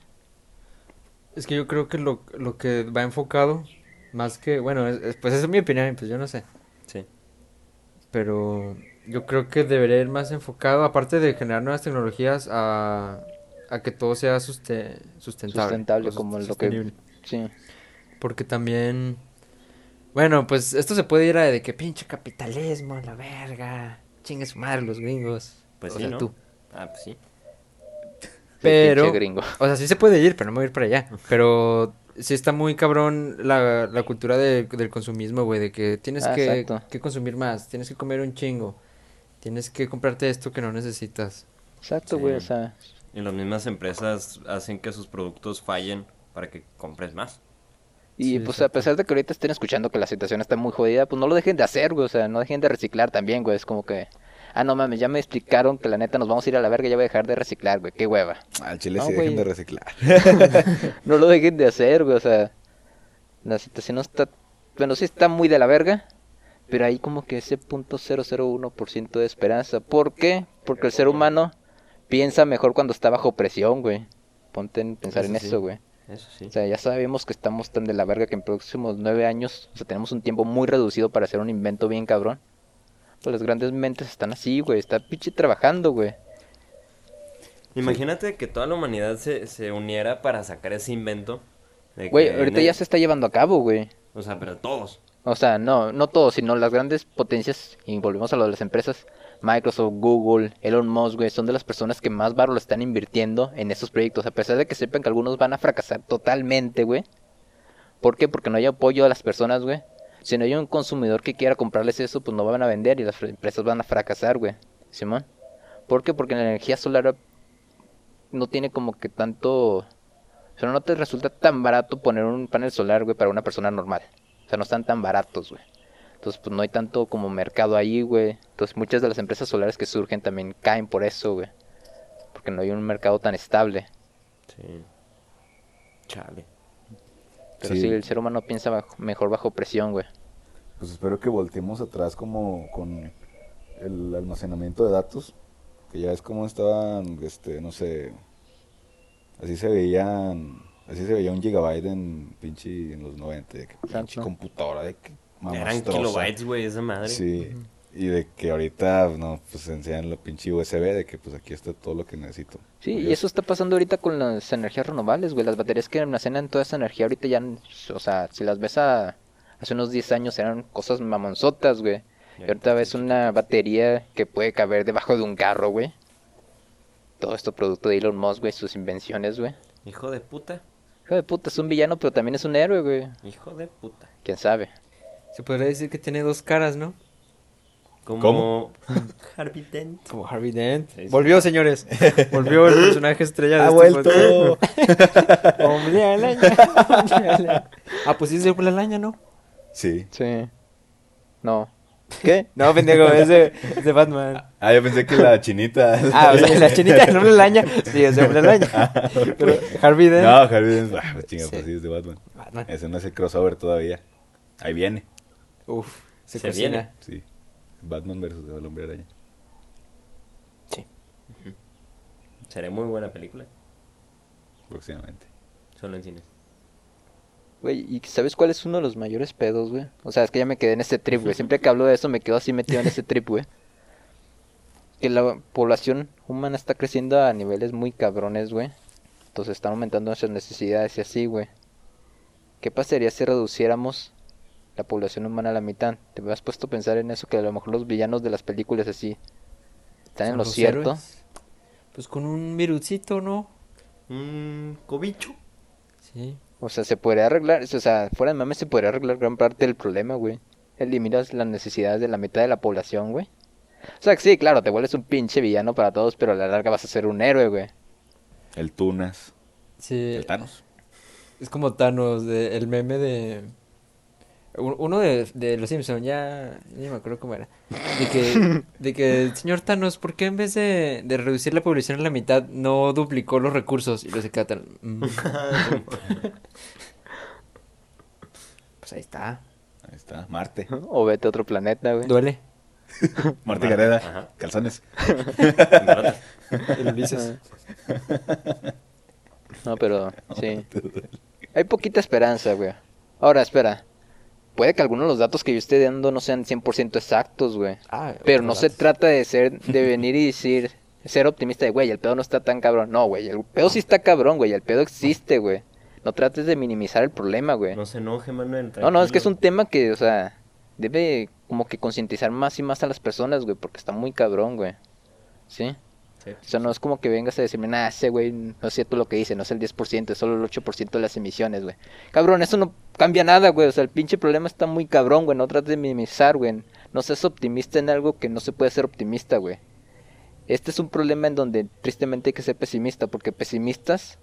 Speaker 2: Es que yo creo que lo, lo que va enfocado, más que, bueno, es- es- pues esa es mi opinión, pues yo no sé.
Speaker 3: Sí.
Speaker 2: Pero yo creo que debería ir más enfocado, aparte de generar nuevas tecnologías, a, a que todo sea suste- sustentable.
Speaker 4: Sustentable,
Speaker 2: sus-
Speaker 4: como lo que... Sí.
Speaker 2: Porque también, bueno, pues esto se puede ir a de que pinche capitalismo, la verga, chingue su madre los gringos.
Speaker 3: Pues
Speaker 2: o
Speaker 3: sí,
Speaker 2: sea,
Speaker 3: ¿no?
Speaker 2: tú.
Speaker 3: Ah, pues sí.
Speaker 2: Pero,
Speaker 4: pinche gringo.
Speaker 2: o sea, sí se puede ir, pero no me voy a ir para allá. Pero sí está muy cabrón la, la cultura de- del consumismo, güey, de que tienes
Speaker 4: Ah,
Speaker 2: que, que consumir más, tienes que comer un chingo, tienes que comprarte esto que no necesitas.
Speaker 4: Exacto,
Speaker 3: Sí.
Speaker 4: güey, o sea...
Speaker 3: Y las mismas empresas hacen que sus productos fallen para que compres más.
Speaker 4: Y
Speaker 2: Sí,
Speaker 4: pues
Speaker 2: exacto.
Speaker 4: a pesar de que ahorita estén escuchando que la situación está muy jodida, pues no lo dejen de hacer, güey, o sea, no dejen de reciclar también, güey, es como que... Ah, no mames, ya me explicaron que la neta nos vamos a ir a la verga, ya voy a dejar de reciclar, güey, qué hueva.
Speaker 1: Al chile
Speaker 4: No,
Speaker 1: sí dejen de reciclar.
Speaker 4: no lo dejen de hacer, güey, o sea, la situación no está, bueno, sí está muy de la verga, pero hay como que ese punto 001% de esperanza. ¿Por qué? Porque el ser humano piensa mejor cuando está bajo presión, güey. Ponte en pensar
Speaker 3: Eso
Speaker 4: en
Speaker 3: sí.
Speaker 4: eso, güey.
Speaker 3: Eso sí.
Speaker 4: O sea, ya sabemos que estamos tan de la verga que en próximos nueve años, o sea, tenemos un tiempo muy reducido para hacer un invento bien cabrón. Pues las grandes mentes están así, güey, está pinche trabajando, güey.
Speaker 3: Imagínate que toda la humanidad se, se uniera para sacar ese invento. de
Speaker 4: Güey,
Speaker 3: que
Speaker 4: ahorita ya se está llevando a cabo, güey.
Speaker 3: O sea, pero todos.
Speaker 4: O sea, no, no todos, sino las grandes potencias, y volvemos a lo de las empresas, Microsoft, Google, Elon Musk, güey, son de las personas que más barro están invirtiendo en estos proyectos, a pesar de que sepan que algunos van a fracasar totalmente, güey. ¿Por qué? Porque no hay apoyo a las personas, güey. Si no hay un consumidor que quiera comprarles eso, pues no van a vender y las empresas van a fracasar, güey. Simón. ¿Por qué? Porque la energía solar no tiene como que tanto... O sea, no te resulta tan barato poner un panel solar, güey, para una persona normal. O sea, no están tan baratos, güey. Entonces, pues no hay tanto como mercado ahí, güey. Entonces, muchas de las empresas solares que surgen también caen por eso, güey. Porque no hay un mercado tan estable.
Speaker 3: Sí. Chale.
Speaker 4: Pero
Speaker 1: Sí.
Speaker 4: sí, el ser humano piensa bajo- mejor bajo presión, güey.
Speaker 1: Pues espero que volteemos atrás como con el almacenamiento de datos. Que ya es como estaban, este, no sé. Así se veían. Así se veía un gigabyte en pinche en los 90. De que pinche computadora de que
Speaker 3: Eran kilobytes, güey, esa madre.
Speaker 1: Sí. Y de que ahorita, no, pues enseñan la pinche USB de que pues aquí está todo lo que necesito.
Speaker 4: Sí, y eso está pasando ahorita con las energías renovables, güey. Las baterías que almacenan toda esa energía ahorita ya, o sea, si las ves a, hace unos 10 años eran cosas mamonzotas, güey. Y ahorita ves una batería que puede caber debajo de un carro, güey. Todo esto producto de Elon Musk, güey, sus invenciones, güey.
Speaker 3: Hijo de puta.
Speaker 4: Hijo de puta, es un villano, pero también es un héroe, güey.
Speaker 3: Hijo de puta.
Speaker 4: ¿Quién sabe?
Speaker 2: Se podría decir que tiene dos caras, ¿no?
Speaker 3: Como
Speaker 1: ¿Cómo?
Speaker 3: Harvey Dent.
Speaker 2: Como Harvey Dent.
Speaker 3: Sí, sí.
Speaker 2: Volvió, señores. Volvió el personaje estrella de
Speaker 1: ¡Ha
Speaker 2: este
Speaker 1: vuelto!
Speaker 2: Hombre araña. Ah, pues sí es de la araña, ¿no?
Speaker 1: sí.
Speaker 4: Sí. No. ¿Qué?
Speaker 2: No, pendejo, es de, es de Batman.
Speaker 1: Ah, yo pensé que la chinita.
Speaker 2: Ah, o sea, la chinita no la araña. Sí, es de la araña. Pero Harvey Dent.
Speaker 1: No, Harvey Dent. Ah, pues chinga,
Speaker 2: Sí.
Speaker 1: pues sí, es de Batman.
Speaker 2: Batman.
Speaker 1: Ese no es el crossover todavía. Ahí viene.
Speaker 2: Uf, se,
Speaker 3: Se viene.
Speaker 1: Sí. Batman versus el hombre araña.
Speaker 2: Sí.
Speaker 3: Será muy buena película.
Speaker 1: Próximamente.
Speaker 3: Solo en cines.
Speaker 4: Güey, ¿y sabes cuál es uno de los mayores pedos, güey? O sea, es que ya me quedé en ese trip, güey. Siempre que hablo de eso me quedo así metido en ese trip, güey. Que la población humana está creciendo a niveles muy cabrones, güey. Entonces están aumentando nuestras necesidades y así, güey. ¿Qué pasaría si reduciéramos la población humana a la mitad? ¿Te has puesto a pensar en eso? Que a lo mejor los villanos de las películas así están en lo cierto.
Speaker 2: héroes. Pues con un virusito, ¿no?
Speaker 3: Un cobicho.
Speaker 2: Sí.
Speaker 4: O sea, se podría arreglar, o sea, fuera de mame se podría arreglar gran parte del problema, güey. Eliminas las necesidades de la mitad de la población, güey. O sea, que sí, claro, te vuelves un pinche villano para todos, pero a la larga vas a ser un héroe, güey.
Speaker 1: El Tunas.
Speaker 2: Sí.
Speaker 1: El Thanos.
Speaker 2: Es como Thanos, de, el meme de... un- Uno de, de los Simpsons, ya, ya ni me acuerdo cómo era. De que, de que, señor Thanos, ¿por qué en vez de, de reducir la población a la mitad no duplicó los recursos? Y lo se queda tan, "Mm". Pues ahí está.
Speaker 1: Ahí está. Marte.
Speaker 4: O vete a otro planeta, güey.
Speaker 2: Duele.
Speaker 1: Marte Gareda.
Speaker 3: Ajá.
Speaker 1: Calzones.
Speaker 2: El Ulises.
Speaker 4: No, pero sí. Hay poquita esperanza, güey. Ahora, espera. Puede que algunos de los datos que yo esté dando no sean 100% exactos, güey.
Speaker 2: Ah,
Speaker 4: Pero no se trata de ser, de venir y decir, ser optimista de, güey, el pedo no está tan cabrón. No, güey, el pedo sí está cabrón, güey, el pedo existe, güey. No trates de minimizar el problema, güey.
Speaker 3: No se enoje, Manuel.
Speaker 4: No, no, es que es un
Speaker 3: tranquilo.
Speaker 4: tema que, o sea, debe como que concientizar más y más a las personas, güey, porque está muy cabrón, güey. ¿Sí?
Speaker 3: Sí.
Speaker 4: O sea, no es como que vengas a decirme, nah, ese güey no es cierto lo que dice, no es el 10%, es solo el 8% de las emisiones, güey. Cabrón, eso no cambia nada, güey. O sea, el pinche problema está muy cabrón, güey. No trates de minimizar, güey. No seas optimista en algo que no se puede ser optimista, güey. Este es un problema en donde tristemente hay que ser pesimista, porque pesimistas,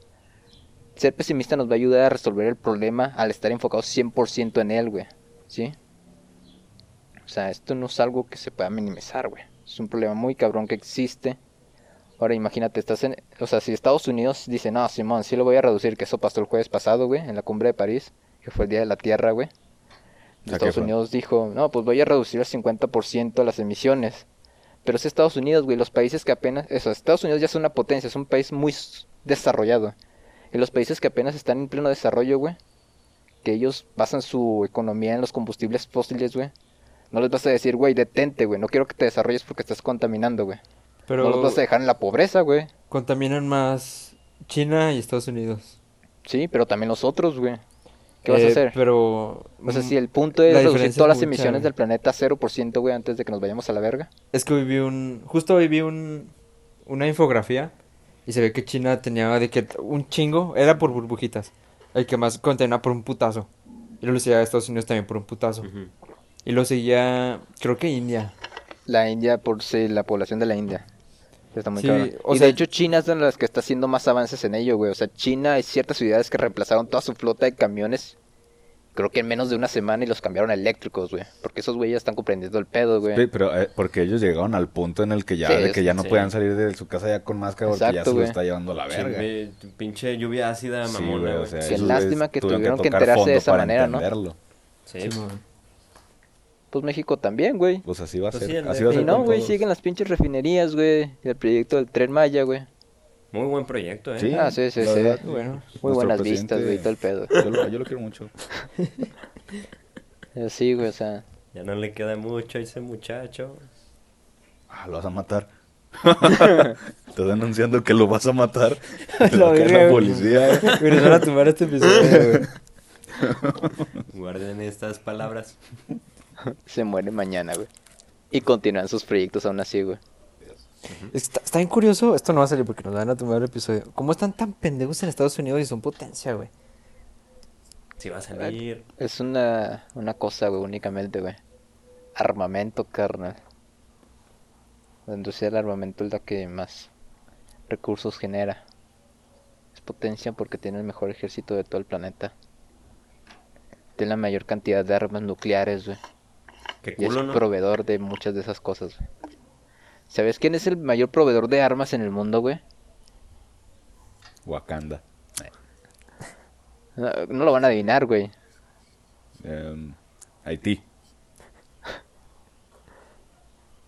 Speaker 4: ser pesimista nos va a ayudar a resolver el problema al estar enfocados 100% en él, güey. ¿Sí? O sea, esto no es algo que se pueda minimizar, güey. Es un problema muy cabrón que existe. Ahora imagínate, estás en... O sea, si Estados Unidos dice, no, Simón, sí lo voy a reducir, que eso pasó el jueves pasado, güey, en la cumbre de París, que fue el Día de la Tierra, güey. Estados. Unidos dijo, no, pues voy a reducir al 50% las emisiones. Pero es Estados Unidos, güey, los países que apenas... Eso, Estados Unidos ya es una potencia, es un país muy desarrollado. Y los países que apenas están en pleno desarrollo, güey, que ellos basan su economía en los combustibles fósiles, güey. No les vas a decir, güey, detente, güey, no quiero que te desarrolles porque estás contaminando, güey.
Speaker 2: Pero
Speaker 4: No los vas a dejar en la pobreza, güey.
Speaker 2: contaminan más China y Estados Unidos.
Speaker 4: Sí, pero también los otros, güey. ¿Qué vas a
Speaker 2: Eh,
Speaker 4: hacer?
Speaker 2: Pero...
Speaker 4: O sea,
Speaker 2: mm,
Speaker 4: si el punto es
Speaker 2: la
Speaker 4: reducir todas
Speaker 2: es
Speaker 4: las
Speaker 2: mucha,
Speaker 4: emisiones
Speaker 2: güey.
Speaker 4: del planeta a 0%, güey, antes de que nos vayamos a la verga.
Speaker 2: Es que viví un... Justo viví un... Una infografía. Y se ve que China tenía de que un chingo. Era por burbujitas. El que más contenía por un putazo. Y luego lo seguía Estados Unidos también por un putazo. Y lo seguía... Creo que India.
Speaker 4: La India, por sí, la población de la India. Está muy
Speaker 2: Sí,
Speaker 4: cabrón.
Speaker 2: o
Speaker 4: y
Speaker 2: sea-
Speaker 4: de hecho China es de las que está haciendo más avances en ello, güey. O sea, China hay ciertas ciudades que reemplazaron toda su flota de camiones. Creo que en menos de una semana y los cambiaron a eléctricos, güey. Porque esos güeyes ya están comprendiendo el pedo, güey.
Speaker 1: Sí, pero eh, porque ellos llegaron al punto en el que ya,
Speaker 4: Sí,
Speaker 1: de que ya no
Speaker 3: sí.
Speaker 1: podían salir de su casa ya con máscara porque ya se lo
Speaker 4: güey.
Speaker 1: está llevando a la verga.
Speaker 3: Pinche lluvia ácida,
Speaker 1: Sí,
Speaker 3: mamona,
Speaker 1: güey,
Speaker 3: güey.
Speaker 1: o sea,
Speaker 4: Qué lástima que
Speaker 1: tuvieron
Speaker 4: que enterarse de esa manera, ¿no?
Speaker 1: entenderlo.
Speaker 3: Sí.
Speaker 2: Simón.
Speaker 4: Pues México también, güey.
Speaker 1: Pues así va a
Speaker 3: Pues
Speaker 1: ser.
Speaker 3: sí, el
Speaker 1: así
Speaker 3: de-
Speaker 1: va a
Speaker 4: Y
Speaker 1: ser
Speaker 4: no, güey,
Speaker 1: todos.
Speaker 4: siguen las pinches refinerías, güey. Y el proyecto del Tren Maya, güey.
Speaker 3: Muy buen proyecto, ¿eh?
Speaker 1: Sí,
Speaker 4: Ah, sí, sí, sí.
Speaker 1: verdad,
Speaker 2: Bueno.
Speaker 4: Muy buenas
Speaker 1: presidente-
Speaker 4: vistas, güey, y todo el pedo.
Speaker 1: Yo lo, yo lo quiero mucho.
Speaker 4: Pero Sí, güey, o sea.
Speaker 3: Ya no le queda mucho a ese muchacho.
Speaker 1: Ah, lo vas a matar. Estás anunciando que lo vas a matar. Caer
Speaker 2: verga,
Speaker 1: la policía. eh.
Speaker 2: Nos van a tumbar este episodio, güey.
Speaker 3: Guarden estas palabras.
Speaker 4: Se muere mañana, güey. Y continúan sus proyectos aún así, güey.
Speaker 2: Está, está bien curioso, esto no va a salir porque nos van a tumbar el episodio. ¿Cómo están tan pendejos en Estados Unidos y son potencia, güey?
Speaker 3: Si va a salir.
Speaker 4: Es una, una cosa, güey, únicamente, güey. Armamento, carnal. La industria del armamento es la que más recursos genera. Es potencia porque tiene el mejor ejército de todo el planeta. Tiene la mayor cantidad de armas nucleares, güey.
Speaker 3: Qué
Speaker 4: Y es
Speaker 3: ¿no?
Speaker 4: proveedor de muchas de esas cosas, güey. ¿Sabes quién es el mayor proveedor de armas en el mundo, güey?
Speaker 1: Wakanda.
Speaker 4: No, no lo van a adivinar, güey.
Speaker 1: Em, Haití.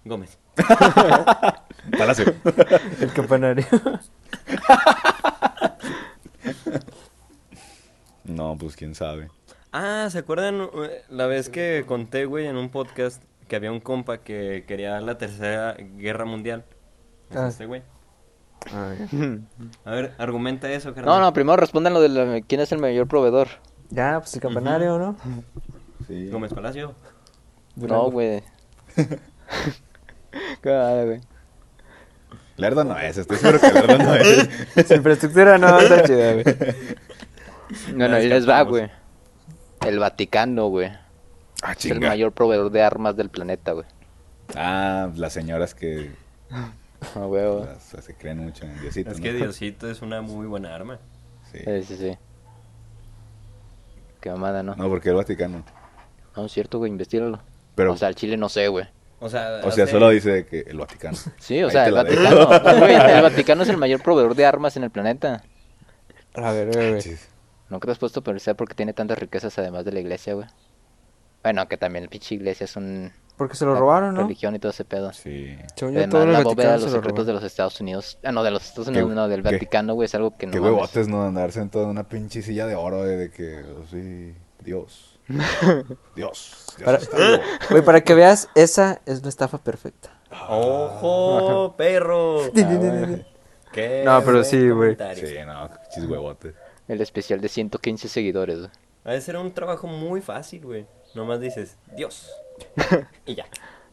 Speaker 3: Gómez.
Speaker 1: Palacio.
Speaker 2: El campanario.
Speaker 1: No, pues quién sabe.
Speaker 3: Ah, ¿se acuerdan eh, la vez que conté, güey, en un podcast que había un compa que quería la tercera guerra mundial? Es
Speaker 2: Ah.
Speaker 3: este güey.
Speaker 2: Ah,
Speaker 3: A ver, argumenta eso, carnal.
Speaker 4: No, no, primero respondan lo de la- quién es el mayor proveedor.
Speaker 2: Ya, pues el campanario, ¿no?
Speaker 1: Sí.
Speaker 3: Gómez Palacio.
Speaker 4: No, güey. Claro, güey.
Speaker 1: Lerdo no es, estoy seguro que Lerdo no es.
Speaker 2: Su infraestructura no está chida, güey.
Speaker 4: Bueno, ahí les va, güey. El Vaticano, güey.
Speaker 1: Ah,
Speaker 4: Es el mayor proveedor de armas del planeta, güey.
Speaker 1: Ah, las señoras que
Speaker 4: Ah, güey.
Speaker 1: las- se creen mucho en Diosito.
Speaker 3: Es
Speaker 1: ¿no?
Speaker 3: que Diosito es una muy buena arma.
Speaker 1: Sí.
Speaker 4: Sí, sí, sí. Qué mamada, ¿no?
Speaker 1: No, porque el Vaticano.
Speaker 4: No, es cierto, güey, investigalo.
Speaker 1: Pero,
Speaker 4: O sea, el Chile no sé, güey.
Speaker 3: O sea,
Speaker 1: o sea, solo dice que el Vaticano.
Speaker 4: Sí, o
Speaker 1: Ahí
Speaker 4: sea, el. Vaticano. Güey, el Vaticano es el mayor proveedor de armas en el planeta.
Speaker 2: A ver, güey.
Speaker 1: Chis.
Speaker 4: ¿No te has puesto a pensar por qué tiene tantas riquezas además de la iglesia, güey? Bueno, que también la pinche iglesia es un...
Speaker 2: Porque se lo robaron, ¿no?
Speaker 4: Religión y todo ese pedo.
Speaker 1: Sí.
Speaker 4: Además,
Speaker 2: todos los
Speaker 4: la bóveda de los
Speaker 2: se lo
Speaker 4: secretos de los Estados Unidos. Ah, no, de los Estados Unidos,
Speaker 1: ¿Qué-
Speaker 4: no, del Vaticano, güey, es algo que no
Speaker 1: Qué huevotes, ¿no? Andar sentado en una pinche silla de oro de, de que, oh, sí, Dios. Dios.
Speaker 2: Para-. Güey, para que veas, esa es una estafa perfecta.
Speaker 3: ¡Ojo, perro! Qué
Speaker 2: No, pero sí, güey.
Speaker 1: Sí, no, chis huevotes.
Speaker 4: El especial de 115 seguidores, güey.
Speaker 3: Ha de ser un trabajo muy fácil, güey. Nomás dices, Dios. y ya.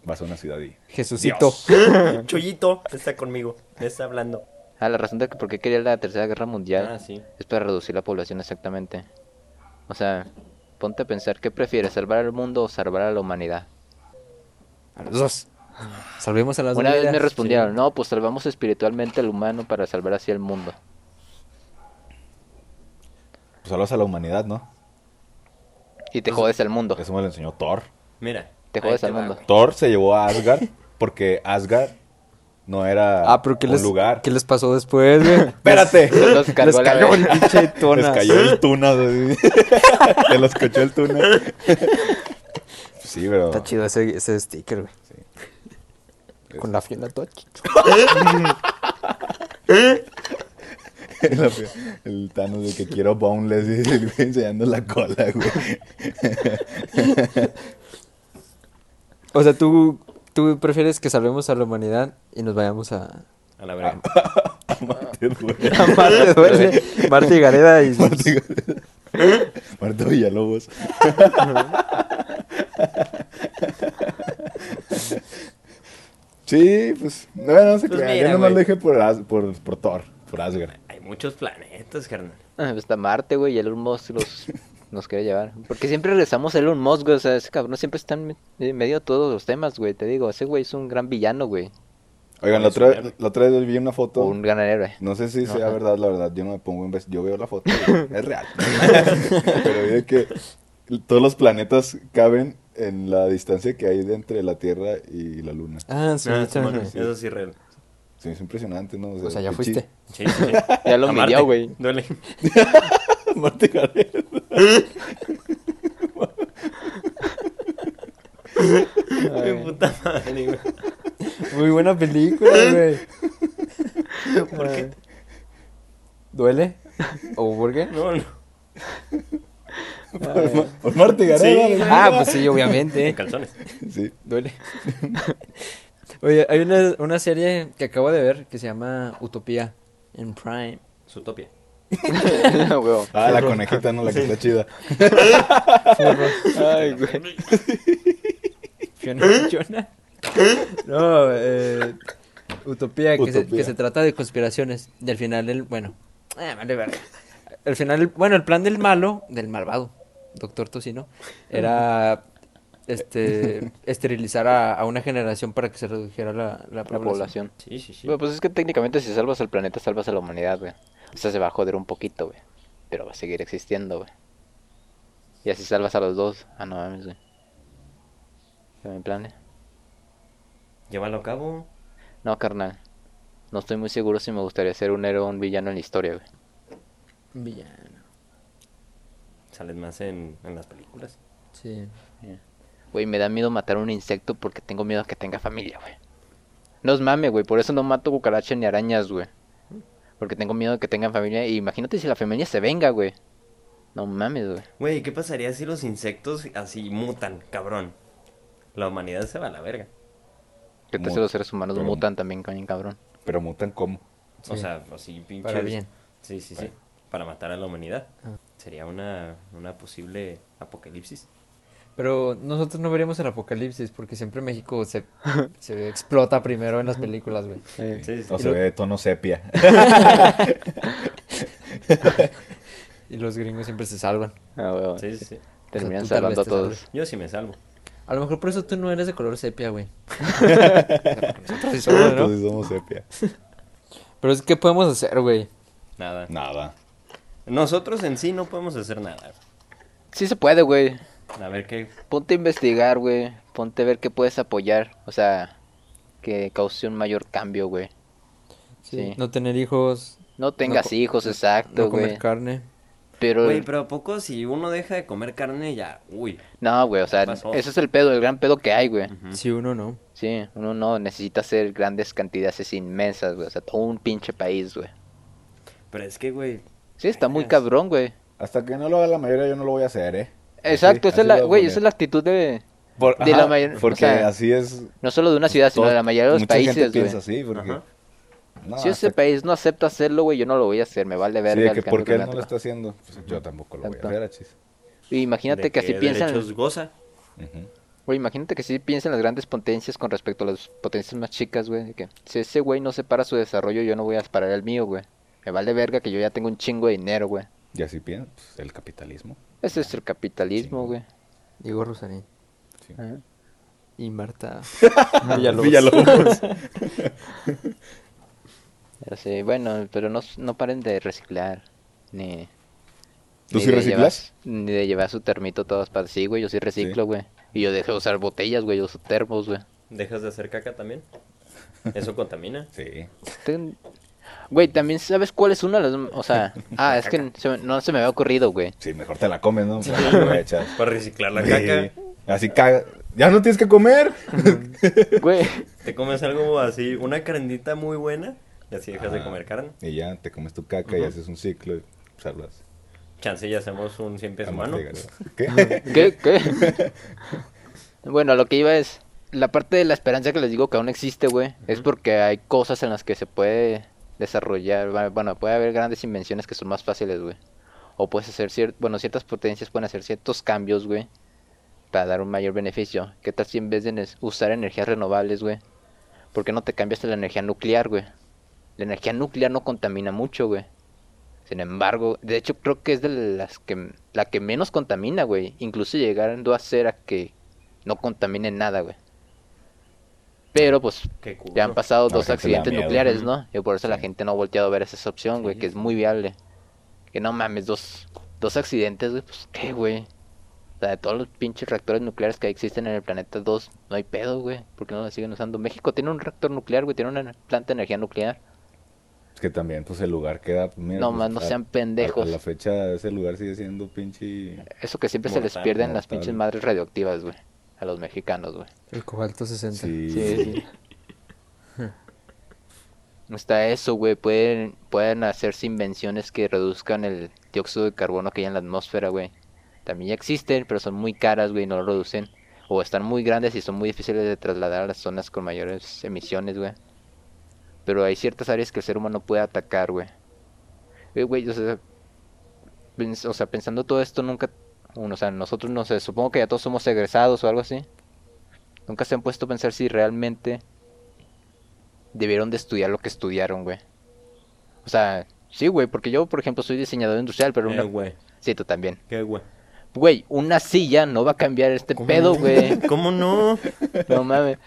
Speaker 1: Vas a una ciudad y...
Speaker 2: Jesucito.
Speaker 3: Chuyito está conmigo. Me está hablando.
Speaker 4: Ah, la razón de que por qué quería la Tercera Guerra Mundial
Speaker 3: Ah, sí.
Speaker 4: es para reducir la población exactamente. O sea, ponte a pensar, ¿qué prefieres, salvar al mundo o salvar a la humanidad?
Speaker 2: A los dos. Salvemos a las
Speaker 4: Una vez me respondieron, no, pues salvamos espiritualmente al humano para salvar así al mundo.
Speaker 1: Pues hablas a la humanidad, ¿no?
Speaker 4: Y te jodes al mundo.
Speaker 1: Eso me lo enseñó Thor.
Speaker 3: Mira.
Speaker 4: Te jodes al mundo.
Speaker 1: Thor se llevó a Asgard porque Asgard no era
Speaker 2: Ah, pero ¿qué
Speaker 1: un
Speaker 2: les,
Speaker 1: lugar.
Speaker 2: ¿qué les pasó después, güey?
Speaker 1: Espérate.
Speaker 4: Los
Speaker 2: Les cayó el pinche
Speaker 1: Les
Speaker 2: tona.
Speaker 1: cayó el tuna, güey. Se los cachó el tuna. Sí, pero...
Speaker 2: Está chido ese, ese sticker, güey.
Speaker 1: Sí.
Speaker 2: Con la Fiona Touch.
Speaker 1: El Thanos de que quiero boneless y el güey enseñando la cola, güey.
Speaker 2: O sea, tú, tú prefieres que salvemos a la humanidad y nos vayamos a...
Speaker 3: A la verga.
Speaker 1: Marte duele.
Speaker 2: A Marte duele. Marte y Gareda y...
Speaker 1: Marte, Marte Villalobos. Sí, pues, no, no se
Speaker 3: Pues
Speaker 1: crean, yo nomás lo dije por, por, por Thor, por Asgard.
Speaker 3: Muchos planetas, carnal.
Speaker 4: Ah, Está Marte, güey, y Elon Musk los, nos quiere llevar. Porque siempre regresamos a Elon Musk, güey. O sea, ese cabrón siempre está en me- en medio de todos los temas, güey. Te digo, ese güey es un gran villano, güey.
Speaker 1: Oigan, la otra, la otra vez vi una foto.
Speaker 4: Un gran héroe.
Speaker 1: No sé si sea
Speaker 4: Ajá.
Speaker 1: verdad, la verdad. Yo no me pongo en vez. Yo veo la foto. es real. Pero vi que todos los planetas caben en la distancia que hay de entre la Tierra y la Luna.
Speaker 2: Ah, sí,
Speaker 3: Ah,
Speaker 2: sí, sí.
Speaker 3: Eso sí es real.
Speaker 1: Sí, es impresionante, ¿no?
Speaker 2: O sea, ya fuiste.
Speaker 3: Sí, sí, sí.
Speaker 4: Ya lo midió, güey.
Speaker 3: Duele.
Speaker 1: Marte Gareda.
Speaker 3: Qué puta madre, güey.
Speaker 2: Muy buena película, güey.
Speaker 3: ¿Por qué?
Speaker 2: ¿Duele? ¿O por qué?
Speaker 3: No, no.
Speaker 1: Por, Ma- por Marte Gareda.
Speaker 3: Sí.
Speaker 2: Ah, pues sí, obviamente.
Speaker 3: En calzones.
Speaker 1: Sí.
Speaker 2: Duele. Oye, hay una, una serie que acabo de ver que se llama Utopía en Prime.
Speaker 4: Huevo.
Speaker 1: Ah, la conejita, no, la que está chida.
Speaker 4: Ay, güey.
Speaker 2: Fiona. No, eh, Utopía, que, Se,
Speaker 1: Utopía.
Speaker 2: que se trata de conspiraciones. Y al final, el, bueno, eh, vale verga. Al final, el- bueno, el plan del malo, del malvado, Doctor Tocino, era este esterilizar a, a una generación para que se redujera la, la
Speaker 4: La
Speaker 2: población.
Speaker 4: población.
Speaker 3: Sí, sí, sí.
Speaker 4: Bueno, pues es que técnicamente si salvas al planeta, salvas a la humanidad, güey. O sea, se va a joder un poquito, güey. Pero va a seguir existiendo, güey. Y así salvas a los dos. Ah, no mames, güey. ¿Ya me plane?
Speaker 3: Llévalo a cabo.
Speaker 4: No, carnal. No estoy muy seguro si me gustaría ser un héroe o un villano en la historia, güey.
Speaker 2: Villano.
Speaker 3: Sales más en, en las películas.
Speaker 2: Sí.
Speaker 4: Güey, me da miedo matar un insecto porque tengo miedo a que tenga familia, güey. No es mame, güey. Por eso no mato cucarachas ni arañas, güey. Porque tengo miedo de que tengan familia. Y imagínate si la familia se venga, güey. No mames, güey.
Speaker 3: Güey, ¿qué pasaría si los insectos así mutan, cabrón? La humanidad se va a la verga.
Speaker 4: Que tal si los seres humanos
Speaker 1: pero-
Speaker 4: mutan también, cañón, cabrón.
Speaker 1: Pero mutan como.
Speaker 3: O
Speaker 2: Sí.
Speaker 3: sea, así pinches.
Speaker 2: Para bien.
Speaker 3: Sí, sí, sí. Para matar a la humanidad.
Speaker 2: Ah.
Speaker 3: Sería una, una posible apocalipsis.
Speaker 2: Pero nosotros no veríamos el apocalipsis porque siempre México se, se explota primero en las películas, güey.
Speaker 3: Sí, sí.
Speaker 1: O
Speaker 2: Y
Speaker 1: se
Speaker 2: lo-
Speaker 1: ve de tono sepia.
Speaker 2: Y los gringos siempre se salvan.
Speaker 4: Ah, güey.
Speaker 3: Sí, sí, sí.
Speaker 4: Terminan
Speaker 2: O sea,
Speaker 4: salvando a todos.
Speaker 2: salves.
Speaker 3: Yo sí me salvo.
Speaker 2: A lo mejor por eso tú no eres de color sepia, güey. Nosotros sí somos, ¿no?
Speaker 1: Entonces somos sepia.
Speaker 2: Pero es que podemos hacer, güey.
Speaker 3: Nada.
Speaker 1: Nada.
Speaker 3: Nosotros en sí no podemos hacer nada.
Speaker 4: Sí se puede, güey.
Speaker 3: A ver qué.
Speaker 4: Ponte a investigar, güey. Ponte a ver qué puedes apoyar. O sea, que cause un mayor cambio, güey. Sí.
Speaker 2: No tener hijos,
Speaker 4: No tengas hijos, exacto,
Speaker 2: no comer
Speaker 4: güey.
Speaker 2: carne.
Speaker 4: Pero,
Speaker 3: Güey, pero ¿a poco si uno deja de comer carne ya? Uy.
Speaker 4: no, güey, o sea,
Speaker 3: pasó?
Speaker 4: ese es el pedo, el gran pedo que hay, güey.
Speaker 3: Ujú.
Speaker 2: Si uno no.
Speaker 4: Sí, uno no necesita hacer grandes cantidades inmensas, güey. O sea, todo un pinche país, güey.
Speaker 3: Pero es que, güey.
Speaker 4: Sí, está muy cabrón, güey.
Speaker 1: Hasta que no lo haga la mayoría, yo no lo voy a hacer, ¿eh?
Speaker 4: Exacto,
Speaker 1: Así-
Speaker 4: esa es
Speaker 1: así
Speaker 4: la, güey, esa es la actitud de,
Speaker 1: Por-
Speaker 4: de la mayor- o
Speaker 1: Porque
Speaker 4: sea,
Speaker 1: así es.
Speaker 4: no solo de una ciudad, sino de la mayoría de los
Speaker 1: mucha gente
Speaker 4: países,
Speaker 1: piensa
Speaker 4: güey.
Speaker 1: así, porque.
Speaker 3: Ajá.
Speaker 1: No,
Speaker 4: Si ese país no acepta hacerlo, güey, yo no lo voy a hacer, me vale
Speaker 1: Sí,
Speaker 4: verga el
Speaker 1: que
Speaker 4: cambio
Speaker 1: porque él no lo está haciendo, pues yo tampoco lo voy a hacer, achis.
Speaker 4: Y imagínate
Speaker 3: ¿De
Speaker 4: que así
Speaker 3: qué
Speaker 4: piensan,
Speaker 3: goza?
Speaker 4: Güey, imagínate que así piensan las grandes potencias con respecto a las potencias más chicas, güey, que si ese güey no separa su desarrollo, yo no voy a parar el mío, güey. Me vale verga que yo ya tengo un chingo de dinero, güey.
Speaker 1: Y así piensa, pues, el capitalismo.
Speaker 4: Ese es el capitalismo, güey.
Speaker 2: Diego Rosarín.
Speaker 1: Sí.
Speaker 4: Ajá.
Speaker 2: Y Marta
Speaker 1: Villalobos.
Speaker 2: Villalobos.
Speaker 4: Pero sí, bueno, pero no, no paren de reciclar, ni...
Speaker 1: ¿Tú
Speaker 4: ni
Speaker 1: sí
Speaker 4: de
Speaker 1: reciclas?
Speaker 4: llevar- ni de llevar su termito todas para... Sí, güey, yo sí reciclo, güey. Y yo dejo de usar botellas, güey, yo uso termos, güey.
Speaker 3: ¿Dejas de hacer caca también? ¿Eso contamina?
Speaker 1: Sí.
Speaker 4: Güey, también sabes cuál es una de las... O sea, ah, es que se me- no se me había ocurrido, güey.
Speaker 1: Sí, mejor te la comes, ¿no? Para
Speaker 3: reciclar la
Speaker 1: Sí.
Speaker 3: caca.
Speaker 1: Así caga. Ya no tienes que comer.
Speaker 4: Güey,
Speaker 3: Te comes algo así, una carnita muy buena, y así dejas de comer carne.
Speaker 1: Y ya te comes tu caca y haces un ciclo y salvas.
Speaker 3: Chance y hacemos un 100 pies humano.
Speaker 1: ¿Qué?
Speaker 4: ¿qué? ¿Qué? bueno, lo que iba es... La parte de la esperanza que les digo que aún existe, güey, es porque hay cosas en las que se puede desarrollar. Bueno, puede haber grandes invenciones que son más fáciles, güey. O puedes hacer ciertos... Bueno, ciertas potencias pueden hacer ciertos cambios, güey. Para dar un mayor beneficio. ¿Qué tal si en vez de usar energías renovables, güey? ¿Por qué no te cambias a la energía nuclear, güey? La energía nuclear no contamina mucho, güey. Sin embargo, de hecho creo que es de las que la que menos contamina, güey. Incluso llegando a ser a que no contamine nada, güey. Pero pues ya han pasado
Speaker 1: la
Speaker 4: dos accidentes
Speaker 1: miedo.
Speaker 4: nucleares. ¿no? Y por eso la gente no ha volteado a ver esa opción, güey,
Speaker 3: Sí,
Speaker 4: que es muy viable. Que no mames, dos, dos accidentes, güey, pues qué, güey. O sea, de todos los pinches reactores nucleares que existen en el planeta, dos, no hay pedo, güey. ¿Por qué no lo siguen usando? México tiene un reactor nuclear, güey, tiene una planta de energía nuclear.
Speaker 1: Es que también, pues el lugar queda. pues, mira,
Speaker 4: No
Speaker 1: pues,
Speaker 4: más, no
Speaker 1: a-
Speaker 4: sean pendejos.
Speaker 1: a la fecha, ese lugar sigue siendo pinche.
Speaker 4: Eso que siempre se les
Speaker 3: Mortal,
Speaker 4: pierden las pinches madres radioactivas, güey. A los mexicanos, güey.
Speaker 2: El cobalto 60.
Speaker 1: Sí.
Speaker 4: Sí, sí. No está eso, güey. Pueden, pueden hacerse invenciones que reduzcan el dióxido de carbono que hay en la atmósfera, güey. También ya existen, pero son muy caras, güey, no lo reducen. O están muy grandes y son muy difíciles de trasladar a las zonas con mayores emisiones, güey. Pero hay ciertas áreas que el ser humano puede atacar, güey. Eh, güey, o sea, pens- o sea, pensando todo esto, nunca... o sea, nosotros, no sé, supongo que ya todos somos egresados o algo así. Nunca se han puesto a pensar si realmente debieron de estudiar lo que estudiaron, güey. O sea, sí, güey, porque yo, por ejemplo, soy diseñador industrial, pero
Speaker 3: Eh,
Speaker 4: una...
Speaker 3: güey.
Speaker 4: Sí, tú también.
Speaker 3: ¿Qué, güey?
Speaker 4: Güey, una silla no va a cambiar este
Speaker 3: ¿Cómo
Speaker 4: pedo,
Speaker 3: no?
Speaker 4: güey.
Speaker 3: ¿Cómo no?
Speaker 4: No mames.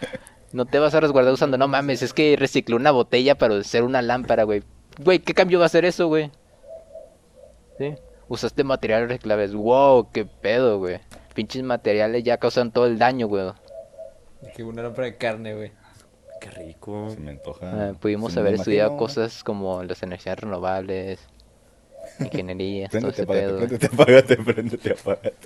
Speaker 4: No te vas a resguardar usando, no mames, es que recicló una botella para hacer una lámpara, güey. Güey, ¿qué cambio va a hacer eso, güey? ¿Sí? Usaste materiales reciclables. Wow, qué pedo, güey. Pinches materiales ya causan todo el daño, güey.
Speaker 2: Que una lámpara de carne, güey.
Speaker 3: Qué rico.
Speaker 1: Se me antoja.
Speaker 4: Ah, pudimos
Speaker 1: se
Speaker 4: haber
Speaker 1: imagino.
Speaker 4: estudiado cosas como las energías renovables, ingeniería, todo ese pedo.
Speaker 1: apágate,
Speaker 4: güey.
Speaker 1: préndete, apágate, préndete, apágate.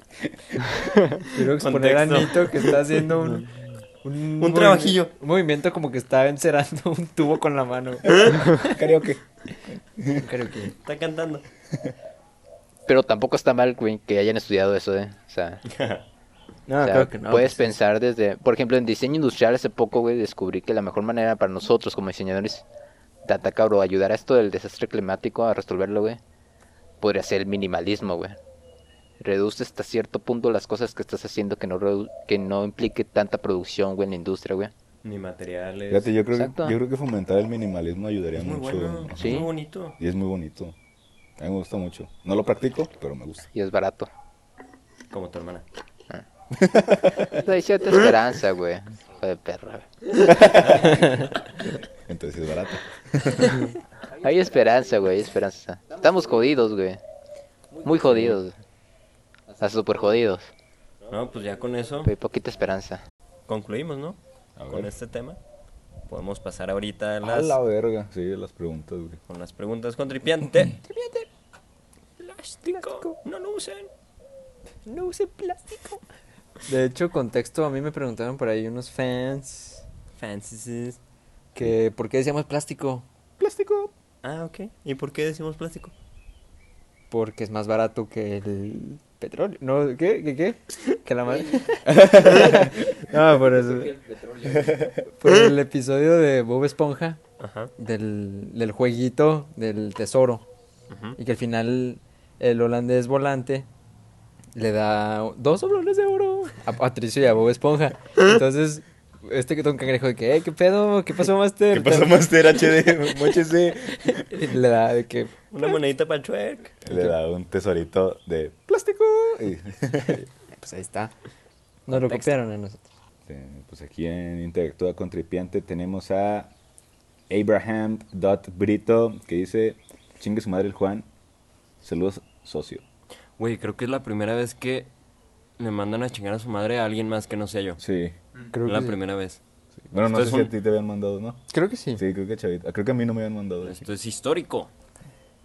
Speaker 2: Quiero exponer a. Nito que está haciendo un... Un,
Speaker 3: Un trabajillo.
Speaker 2: Un movimiento como que está encerando un tubo con la mano.
Speaker 1: Karaoke.
Speaker 2: Creo que...
Speaker 3: Está cantando.
Speaker 4: Pero tampoco está mal, güey, que hayan estudiado eso, ¿eh? O sea,
Speaker 2: No,
Speaker 4: o sea,
Speaker 2: creo que no.
Speaker 4: puedes
Speaker 2: pues,
Speaker 4: pensar desde... Por ejemplo, en diseño industrial hace poco, güey, descubrí que la mejor manera para nosotros como diseñadores de atacar o ayudar a esto del desastre climático, a resolverlo, güey, podría ser el minimalismo, güey. Reduce hasta cierto punto las cosas que estás haciendo que no, redu- que no implique tanta producción, güey, en la industria, güey.
Speaker 3: Ni materiales.
Speaker 1: Fíjate, yo creo, que,
Speaker 4: Exacto.
Speaker 1: yo creo que fomentar el minimalismo ayudaría
Speaker 3: Es muy
Speaker 1: mucho.
Speaker 3: bueno.
Speaker 4: Sí.
Speaker 3: Muy bonito.
Speaker 1: Y es muy bonito. A mí me gusta mucho. No lo practico, pero me gusta.
Speaker 4: Y es barato.
Speaker 3: Como tu hermana.
Speaker 4: Hay cierta esperanza, güey. Hijo de perra, güey.
Speaker 1: Entonces es barato.
Speaker 4: Hay esperanza, güey, hay esperanza. Estamos jodidos, güey. Muy jodidos. Hasta super jodidos.
Speaker 3: No, pues ya con eso
Speaker 4: hay poquita esperanza.
Speaker 3: concluimos, ¿no?
Speaker 1: A
Speaker 3: Con este tema. Podemos pasar ahorita a
Speaker 1: A
Speaker 3: las,
Speaker 1: la verga. Sí, las preguntas, güey.
Speaker 3: con las preguntas con tripiante. Tripiante. Plástico. No lo usen.
Speaker 2: No use plástico. De hecho, contexto, a mí me preguntaron por ahí unos fans
Speaker 3: Fantasies.
Speaker 2: que por qué decíamos plástico.
Speaker 1: Plástico.
Speaker 3: Ah, ok. ¿Y por qué decimos plástico?
Speaker 2: Porque es más barato que el petróleo. No, ¿qué? ¿Qué? ¿Qué? Que la madre. no, por eso. Por el episodio de Bob Esponja,
Speaker 3: Ajá.
Speaker 2: del, del jueguito del tesoro. Y que al final el holandés volante le da dos sobrones de oro a Patricio y a Bob Esponja. Entonces, este que un cangrejo de que, "Eh, ¿qué pedo? ¿Qué pasó, Master?
Speaker 1: ¿Qué pasó, Master HD? Móchese.
Speaker 2: Y le da de que,
Speaker 3: Una monedita para el chuec.
Speaker 1: Le da un tesorito de plástico. Y,
Speaker 2: pues ahí está. Nos lo copiaron a nosotros.
Speaker 1: pues aquí en Interactúa con Tripiante tenemos a Abraham.brito que dice: Chingue su madre el Juan. Saludos, socio.
Speaker 3: Güey, creo que es la primera vez que le mandan a chingar a su madre a alguien más que no sea yo.
Speaker 1: Sí.
Speaker 2: Creo
Speaker 3: la
Speaker 2: que sí.
Speaker 3: primera vez.
Speaker 1: sí. Bueno, no sé si a ti te habían mandado, ¿no?
Speaker 2: Creo que sí.
Speaker 1: Sí, creo que chavita. Creo que a mí no me habían mandado.
Speaker 3: Esto es histórico.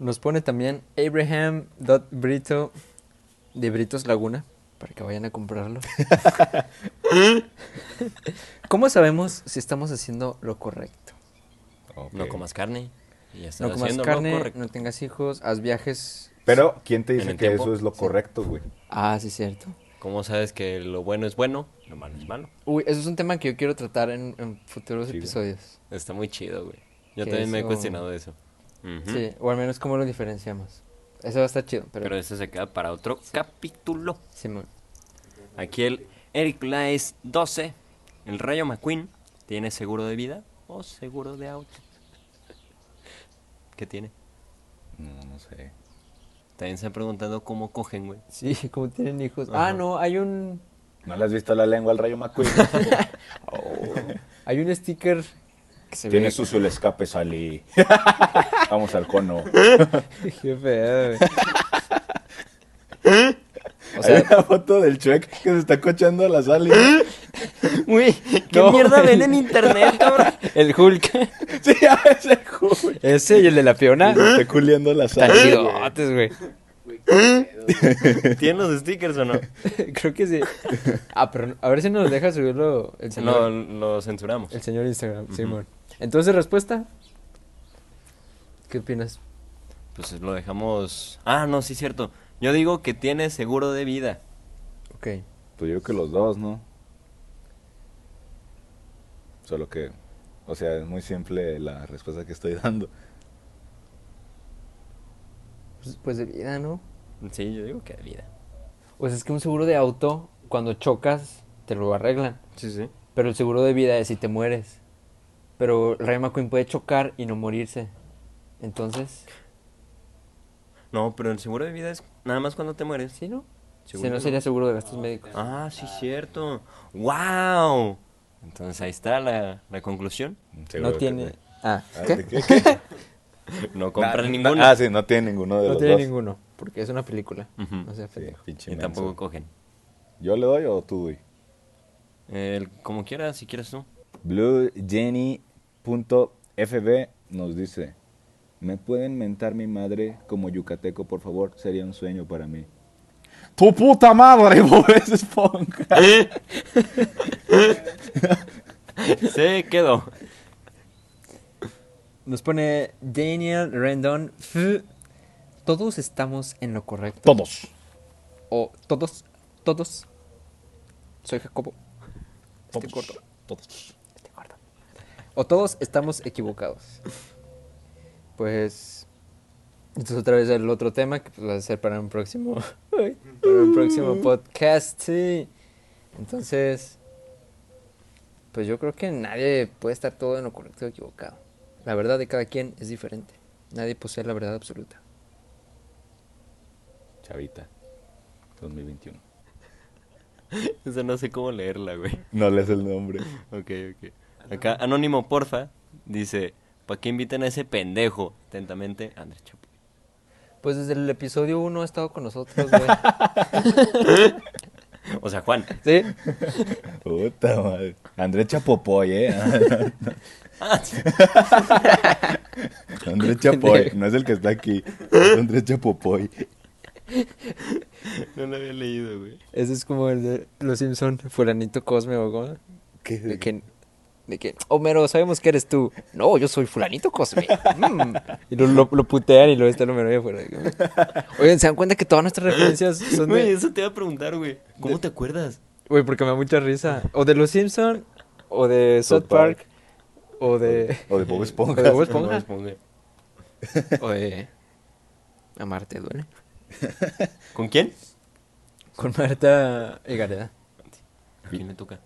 Speaker 2: Nos pone también Abraham.brito de Britos Laguna para que vayan a comprarlo. ¿Cómo sabemos si estamos haciendo lo correcto?
Speaker 3: No comas carne. Ya
Speaker 2: No comas carne,
Speaker 3: correcto.
Speaker 2: no tengas hijos, haz viajes.
Speaker 1: Pero, ¿quién te dice que
Speaker 3: tiempo.
Speaker 1: eso es lo correcto, güey?
Speaker 2: Ah, sí, cierto.
Speaker 3: ¿Cómo sabes que lo bueno es bueno? Lo malo es malo.
Speaker 2: Uy, eso es un tema que yo quiero tratar en, en futuros
Speaker 1: Sí, güey.
Speaker 2: episodios.
Speaker 3: Está muy chido, güey. Yo también me he cuestionado eso.
Speaker 2: Sí, o al menos cómo lo diferenciamos. Eso va a estar chido, pero...
Speaker 3: Pero eso se queda para otro capítulo.
Speaker 2: Simón.
Speaker 3: Aquí el Eric Laes 12, el Rayo McQueen, ¿tiene seguro de vida o seguro de auto? ¿Qué tiene?
Speaker 1: No, no sé.
Speaker 3: También se están preguntando cómo cogen, güey.
Speaker 2: Sí, como tienen hijos.
Speaker 3: Ajá.
Speaker 2: Ah, no, hay un...
Speaker 1: ¿No le has visto la lengua al rayo McQueen?
Speaker 2: Hay un sticker que se
Speaker 1: Tiene
Speaker 2: ve...
Speaker 1: sucio el escape, Sally. Vamos al cono.
Speaker 2: Qué feo, güey. O
Speaker 1: Hay
Speaker 2: sea,
Speaker 1: una foto del Shrek que se está cochando a la Sally.
Speaker 3: Güey, ¿qué
Speaker 2: No,
Speaker 3: mierda
Speaker 2: el-
Speaker 3: ven en internet, cabrón?
Speaker 2: el Hulk.
Speaker 1: sí, a ese Hulk.
Speaker 2: Ese y el de la Fiona.
Speaker 1: Se está culiando a la Sally.
Speaker 2: chidotes, güey.
Speaker 3: ¿Tienen los stickers o no?
Speaker 2: Creo que sí. Ah, pero a ver si nos deja subirlo el
Speaker 3: No,
Speaker 2: señor,
Speaker 3: lo censuramos.
Speaker 2: el señor Instagram, Simón. Entonces, respuesta. ¿Qué opinas?
Speaker 3: Pues lo dejamos... Ah, no, sí, cierto. Yo digo que tiene seguro de vida.
Speaker 2: Ok.
Speaker 1: Pues yo creo que los dos, ¿no? Solo que, o sea, es muy simple la respuesta que estoy dando.
Speaker 2: Pues, pues de vida, ¿no?
Speaker 3: Sí, yo digo que de vida.
Speaker 2: Pues es que un seguro de auto, cuando chocas, te lo arreglan.
Speaker 3: Sí, sí.
Speaker 2: Pero el seguro de vida es si te mueres. Pero Ray McQueen puede chocar y no morirse. Entonces,
Speaker 3: No, pero el seguro de vida es nada más cuando te mueres.
Speaker 2: ¿sí, no?
Speaker 3: Seguro
Speaker 2: Si no sería
Speaker 3: no.
Speaker 2: seguro de gastos médicos.
Speaker 3: Ah, sí, cierto. ¡Wow! Entonces ahí está la, la conclusión.
Speaker 1: Seguro
Speaker 2: no tiene... Ah,
Speaker 1: Ah,
Speaker 2: ¿qué?
Speaker 1: ¿de qué? ¿Qué?
Speaker 3: No compran
Speaker 1: Na-
Speaker 3: ninguno.
Speaker 1: Ah, sí, no tiene ninguno de
Speaker 2: No
Speaker 1: los
Speaker 2: tiene
Speaker 1: dos.
Speaker 2: ninguno, porque es una película.
Speaker 3: Ujú.
Speaker 2: No sea
Speaker 1: Sí,
Speaker 2: pendejo.
Speaker 3: y tampoco cogen.
Speaker 1: ¿Yo le doy o tú, doy?
Speaker 3: El- como quieras, si quieres tú.
Speaker 1: BlueJenny.fb nos dice: ¿Me pueden mentar mi madre como yucateco, por favor? Sería un sueño para mí. ¡Tu puta madre, Bob Esponja!
Speaker 3: Se quedó.
Speaker 2: Nos pone Daniel Rendon. Todos estamos en lo correcto.
Speaker 1: Todos.
Speaker 2: O todos, todos. Soy Jacobo. Este gordo.
Speaker 1: Todos.
Speaker 2: Este gordo. O todos estamos equivocados. Pues. Entonces otra vez el otro tema que pues, va a ser para un próximo. Para un próximo podcast. Sí. Entonces. Pues yo creo que nadie puede estar todo en lo correcto o equivocado. La verdad de cada quien es diferente. Nadie posee la verdad absoluta.
Speaker 1: Chavita. 2021.
Speaker 3: Esa no sé cómo leerla, güey.
Speaker 1: No lees el nombre.
Speaker 3: Ok, ok. Acá, Anónimo Porfa dice: ¿Para qué invitan a ese pendejo? Atentamente, Andrés Chapo.
Speaker 2: Pues desde el episodio 1 ha estado con nosotros, güey.
Speaker 3: O sea, Juan.
Speaker 2: ¿Sí?
Speaker 1: Puta madre. Andrés Chapopoy, ¿eh? Andrés Chapoy. No es el que está aquí. Es Andrés Chapopoy.
Speaker 3: No lo había leído, güey.
Speaker 2: Ese es como el de Los Simpson, fulanito Cosme o cómo.
Speaker 1: ¿Qué?
Speaker 2: De que, de que, Homero, sabemos que eres tú. No, yo soy fulanito Cosme. Mm. Y lo, lo, lo putean y luego está el Homero ahí afuera. Oigan, ¿se dan cuenta que todas nuestras referencias son
Speaker 3: Güey,
Speaker 2: de...
Speaker 3: eso te iba a preguntar, güey. ¿Cómo te acuerdas?
Speaker 2: Güey, porque me da mucha risa. O de Los Simpson, o de South
Speaker 1: Park.
Speaker 2: Park, o de...
Speaker 1: O de Bob Esponja.
Speaker 2: O de Bob Esponja.
Speaker 3: Esponja.
Speaker 2: O de... Amarte duele.
Speaker 3: ¿Con quién?
Speaker 2: Con Marta Egareda.
Speaker 3: ¿A quién le toca?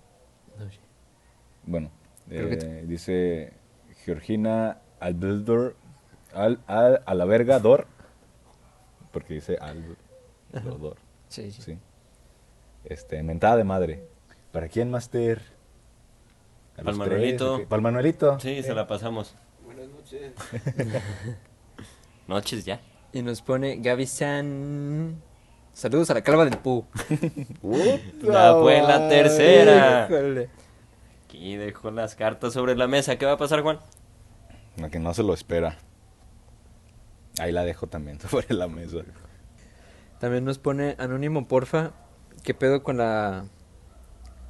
Speaker 1: Bueno, eh, dice Georgina Albedor. Al, al, a la verga, Dor. Porque dice al, Dor.
Speaker 2: Sí, sí.
Speaker 1: Sí. Este, mentada de madre. ¿Para quién, Master? ¿A los
Speaker 3: Pa'l
Speaker 1: tres
Speaker 3: Manuelito.
Speaker 1: Manuelito?
Speaker 3: Sí, se la pasamos.
Speaker 5: Buenas noches.
Speaker 3: Noches ya.
Speaker 2: Y nos pone Gaby San. Saludos a la calva del Pu.
Speaker 3: Ya fue la tercera.
Speaker 2: Híjole.
Speaker 3: Aquí dejó las cartas sobre la mesa. ¿Qué va a pasar, Juan?
Speaker 1: La que no se lo espera. Ahí la dejo también sobre la mesa.
Speaker 2: También nos pone Anónimo, porfa. ¿Qué pedo con la.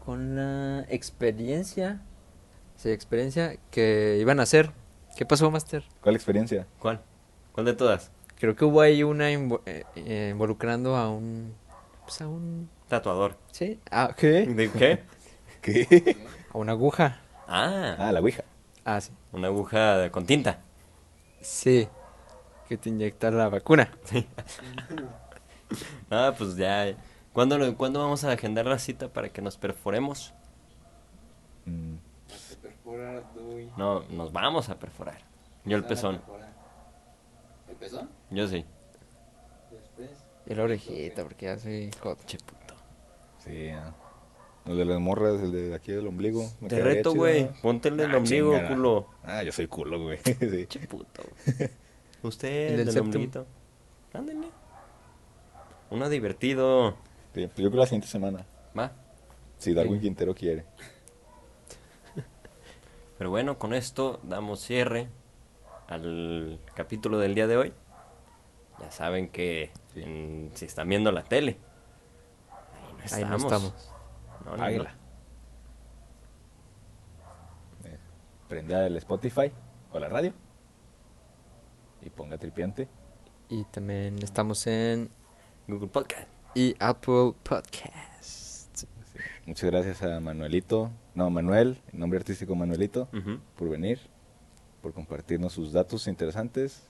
Speaker 2: con la experiencia? Sí, experiencia que iban a hacer. ¿Qué pasó, Master?
Speaker 1: ¿Cuál experiencia?
Speaker 3: ¿Cuál? ¿Cuál de todas?
Speaker 2: Creo que hubo ahí una invo- eh, eh, involucrando a un. Pues a un.
Speaker 3: Tatuador.
Speaker 2: ¿Sí? ¿A qué?
Speaker 3: ¿De qué?
Speaker 1: ¿Qué?
Speaker 2: A una aguja.
Speaker 3: Ah,
Speaker 1: Ah, la Ouija.
Speaker 2: Ah, sí.
Speaker 3: una aguja con tinta.
Speaker 2: Sí. Que te inyecta la vacuna.
Speaker 3: Ah, pues ya. ¿Cuándo, lo- ¿Cuándo vamos a agendar la cita para que nos perforemos?
Speaker 1: Mm,
Speaker 5: Se perfora doy.
Speaker 3: No, nos vamos a perforar. Yo el pezón.
Speaker 5: ¿El pezón?
Speaker 3: Yo sí.
Speaker 5: Después.
Speaker 2: Y la orejita, porque ya soy hot.
Speaker 3: Che puto.
Speaker 1: sí, ah. El de las morras, el de aquí del ombligo. me
Speaker 3: Te reto, güey. Ponte el del
Speaker 1: Ah,
Speaker 3: ombligo,
Speaker 1: chingada.
Speaker 3: culo.
Speaker 1: Ah, yo soy culo, güey. sí.
Speaker 3: Che puto. Usted,
Speaker 2: El
Speaker 3: el
Speaker 2: del
Speaker 3: del, ombliguito. Ándale. Uno divertido.
Speaker 1: Sí, pues yo creo que la siguiente semana.
Speaker 3: Va.
Speaker 1: Si Darwin
Speaker 2: Sí.
Speaker 1: Quintero quiere.
Speaker 3: Pero bueno, con esto damos cierre al capítulo del día de hoy. Ya saben que
Speaker 1: Sí.
Speaker 3: en- si están viendo la tele, ahí no
Speaker 2: Ahí no
Speaker 3: estamos. No.
Speaker 1: Águila. Eh, Prenda el Spotify o la radio. Y ponga tripiante.
Speaker 2: Y también estamos en
Speaker 3: Google Podcast.
Speaker 2: y Apple Podcast.
Speaker 1: Sí. Muchas gracias a Manuelito. No, Manuel, nombre artístico Manuelito,
Speaker 3: Ujú.
Speaker 1: por venir, por compartirnos sus datos interesantes.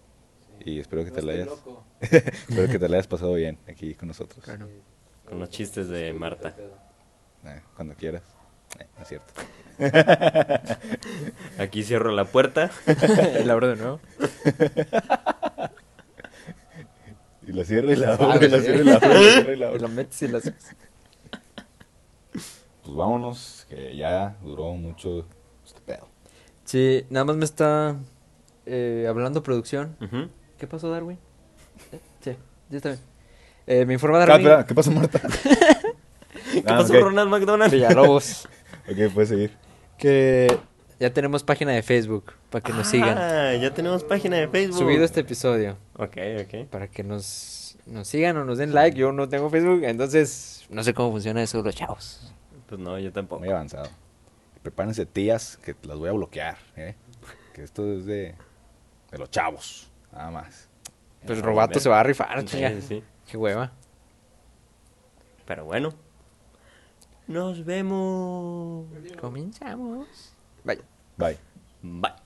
Speaker 1: Y espero que
Speaker 5: No
Speaker 1: te la hayas,
Speaker 5: loco.
Speaker 1: espero que te la hayas pasado bien aquí con nosotros.
Speaker 2: Claro.
Speaker 3: Con los chistes de Marta.
Speaker 1: Eh, cuando quieras. Eh, no es cierto.
Speaker 3: Aquí cierro la puerta.
Speaker 2: la abro de nuevo.
Speaker 1: Y la cierro y la abro,
Speaker 2: Ah,
Speaker 1: y la
Speaker 2: sí.
Speaker 1: cierro y la abro, y la cierro y la
Speaker 2: Y
Speaker 1: abro.
Speaker 2: metes y las...
Speaker 1: Pues vámonos, que ya duró mucho este pedo.
Speaker 2: Sí, nada más me está eh, hablando producción.
Speaker 3: Ujú.
Speaker 2: ¿Qué pasó, Darwin? Eh, Sí, ya está bien. Eh, me informa
Speaker 1: Ah,
Speaker 2: Darwin
Speaker 1: espera, ¿qué pasó, Marta?
Speaker 3: ¿Qué
Speaker 1: Ah,
Speaker 3: pasó,
Speaker 1: ok.
Speaker 3: Ronald McDonald?
Speaker 2: Villalobos
Speaker 1: Ok, puedes seguir.
Speaker 2: que ya tenemos página de Facebook para que nos sigan.
Speaker 3: Ah, ya tenemos página de Facebook.
Speaker 2: Subido este episodio
Speaker 3: Ok, ok.
Speaker 2: para que nos, nos sigan o nos den like. Yo no tengo Facebook, entonces no sé cómo funciona eso los chavos.
Speaker 3: Pues no, yo tampoco.
Speaker 1: Muy avanzado. Prepárense, tías, que las voy a bloquear, ¿eh? Que esto es de, de los chavos, nada más.
Speaker 2: Pues Robato se va a rifar,
Speaker 3: Sí, sí.
Speaker 2: Qué hueva.
Speaker 3: Pero bueno. Nos vemos.
Speaker 2: Comenzamos. Vaya.
Speaker 1: Bye.
Speaker 3: Bye.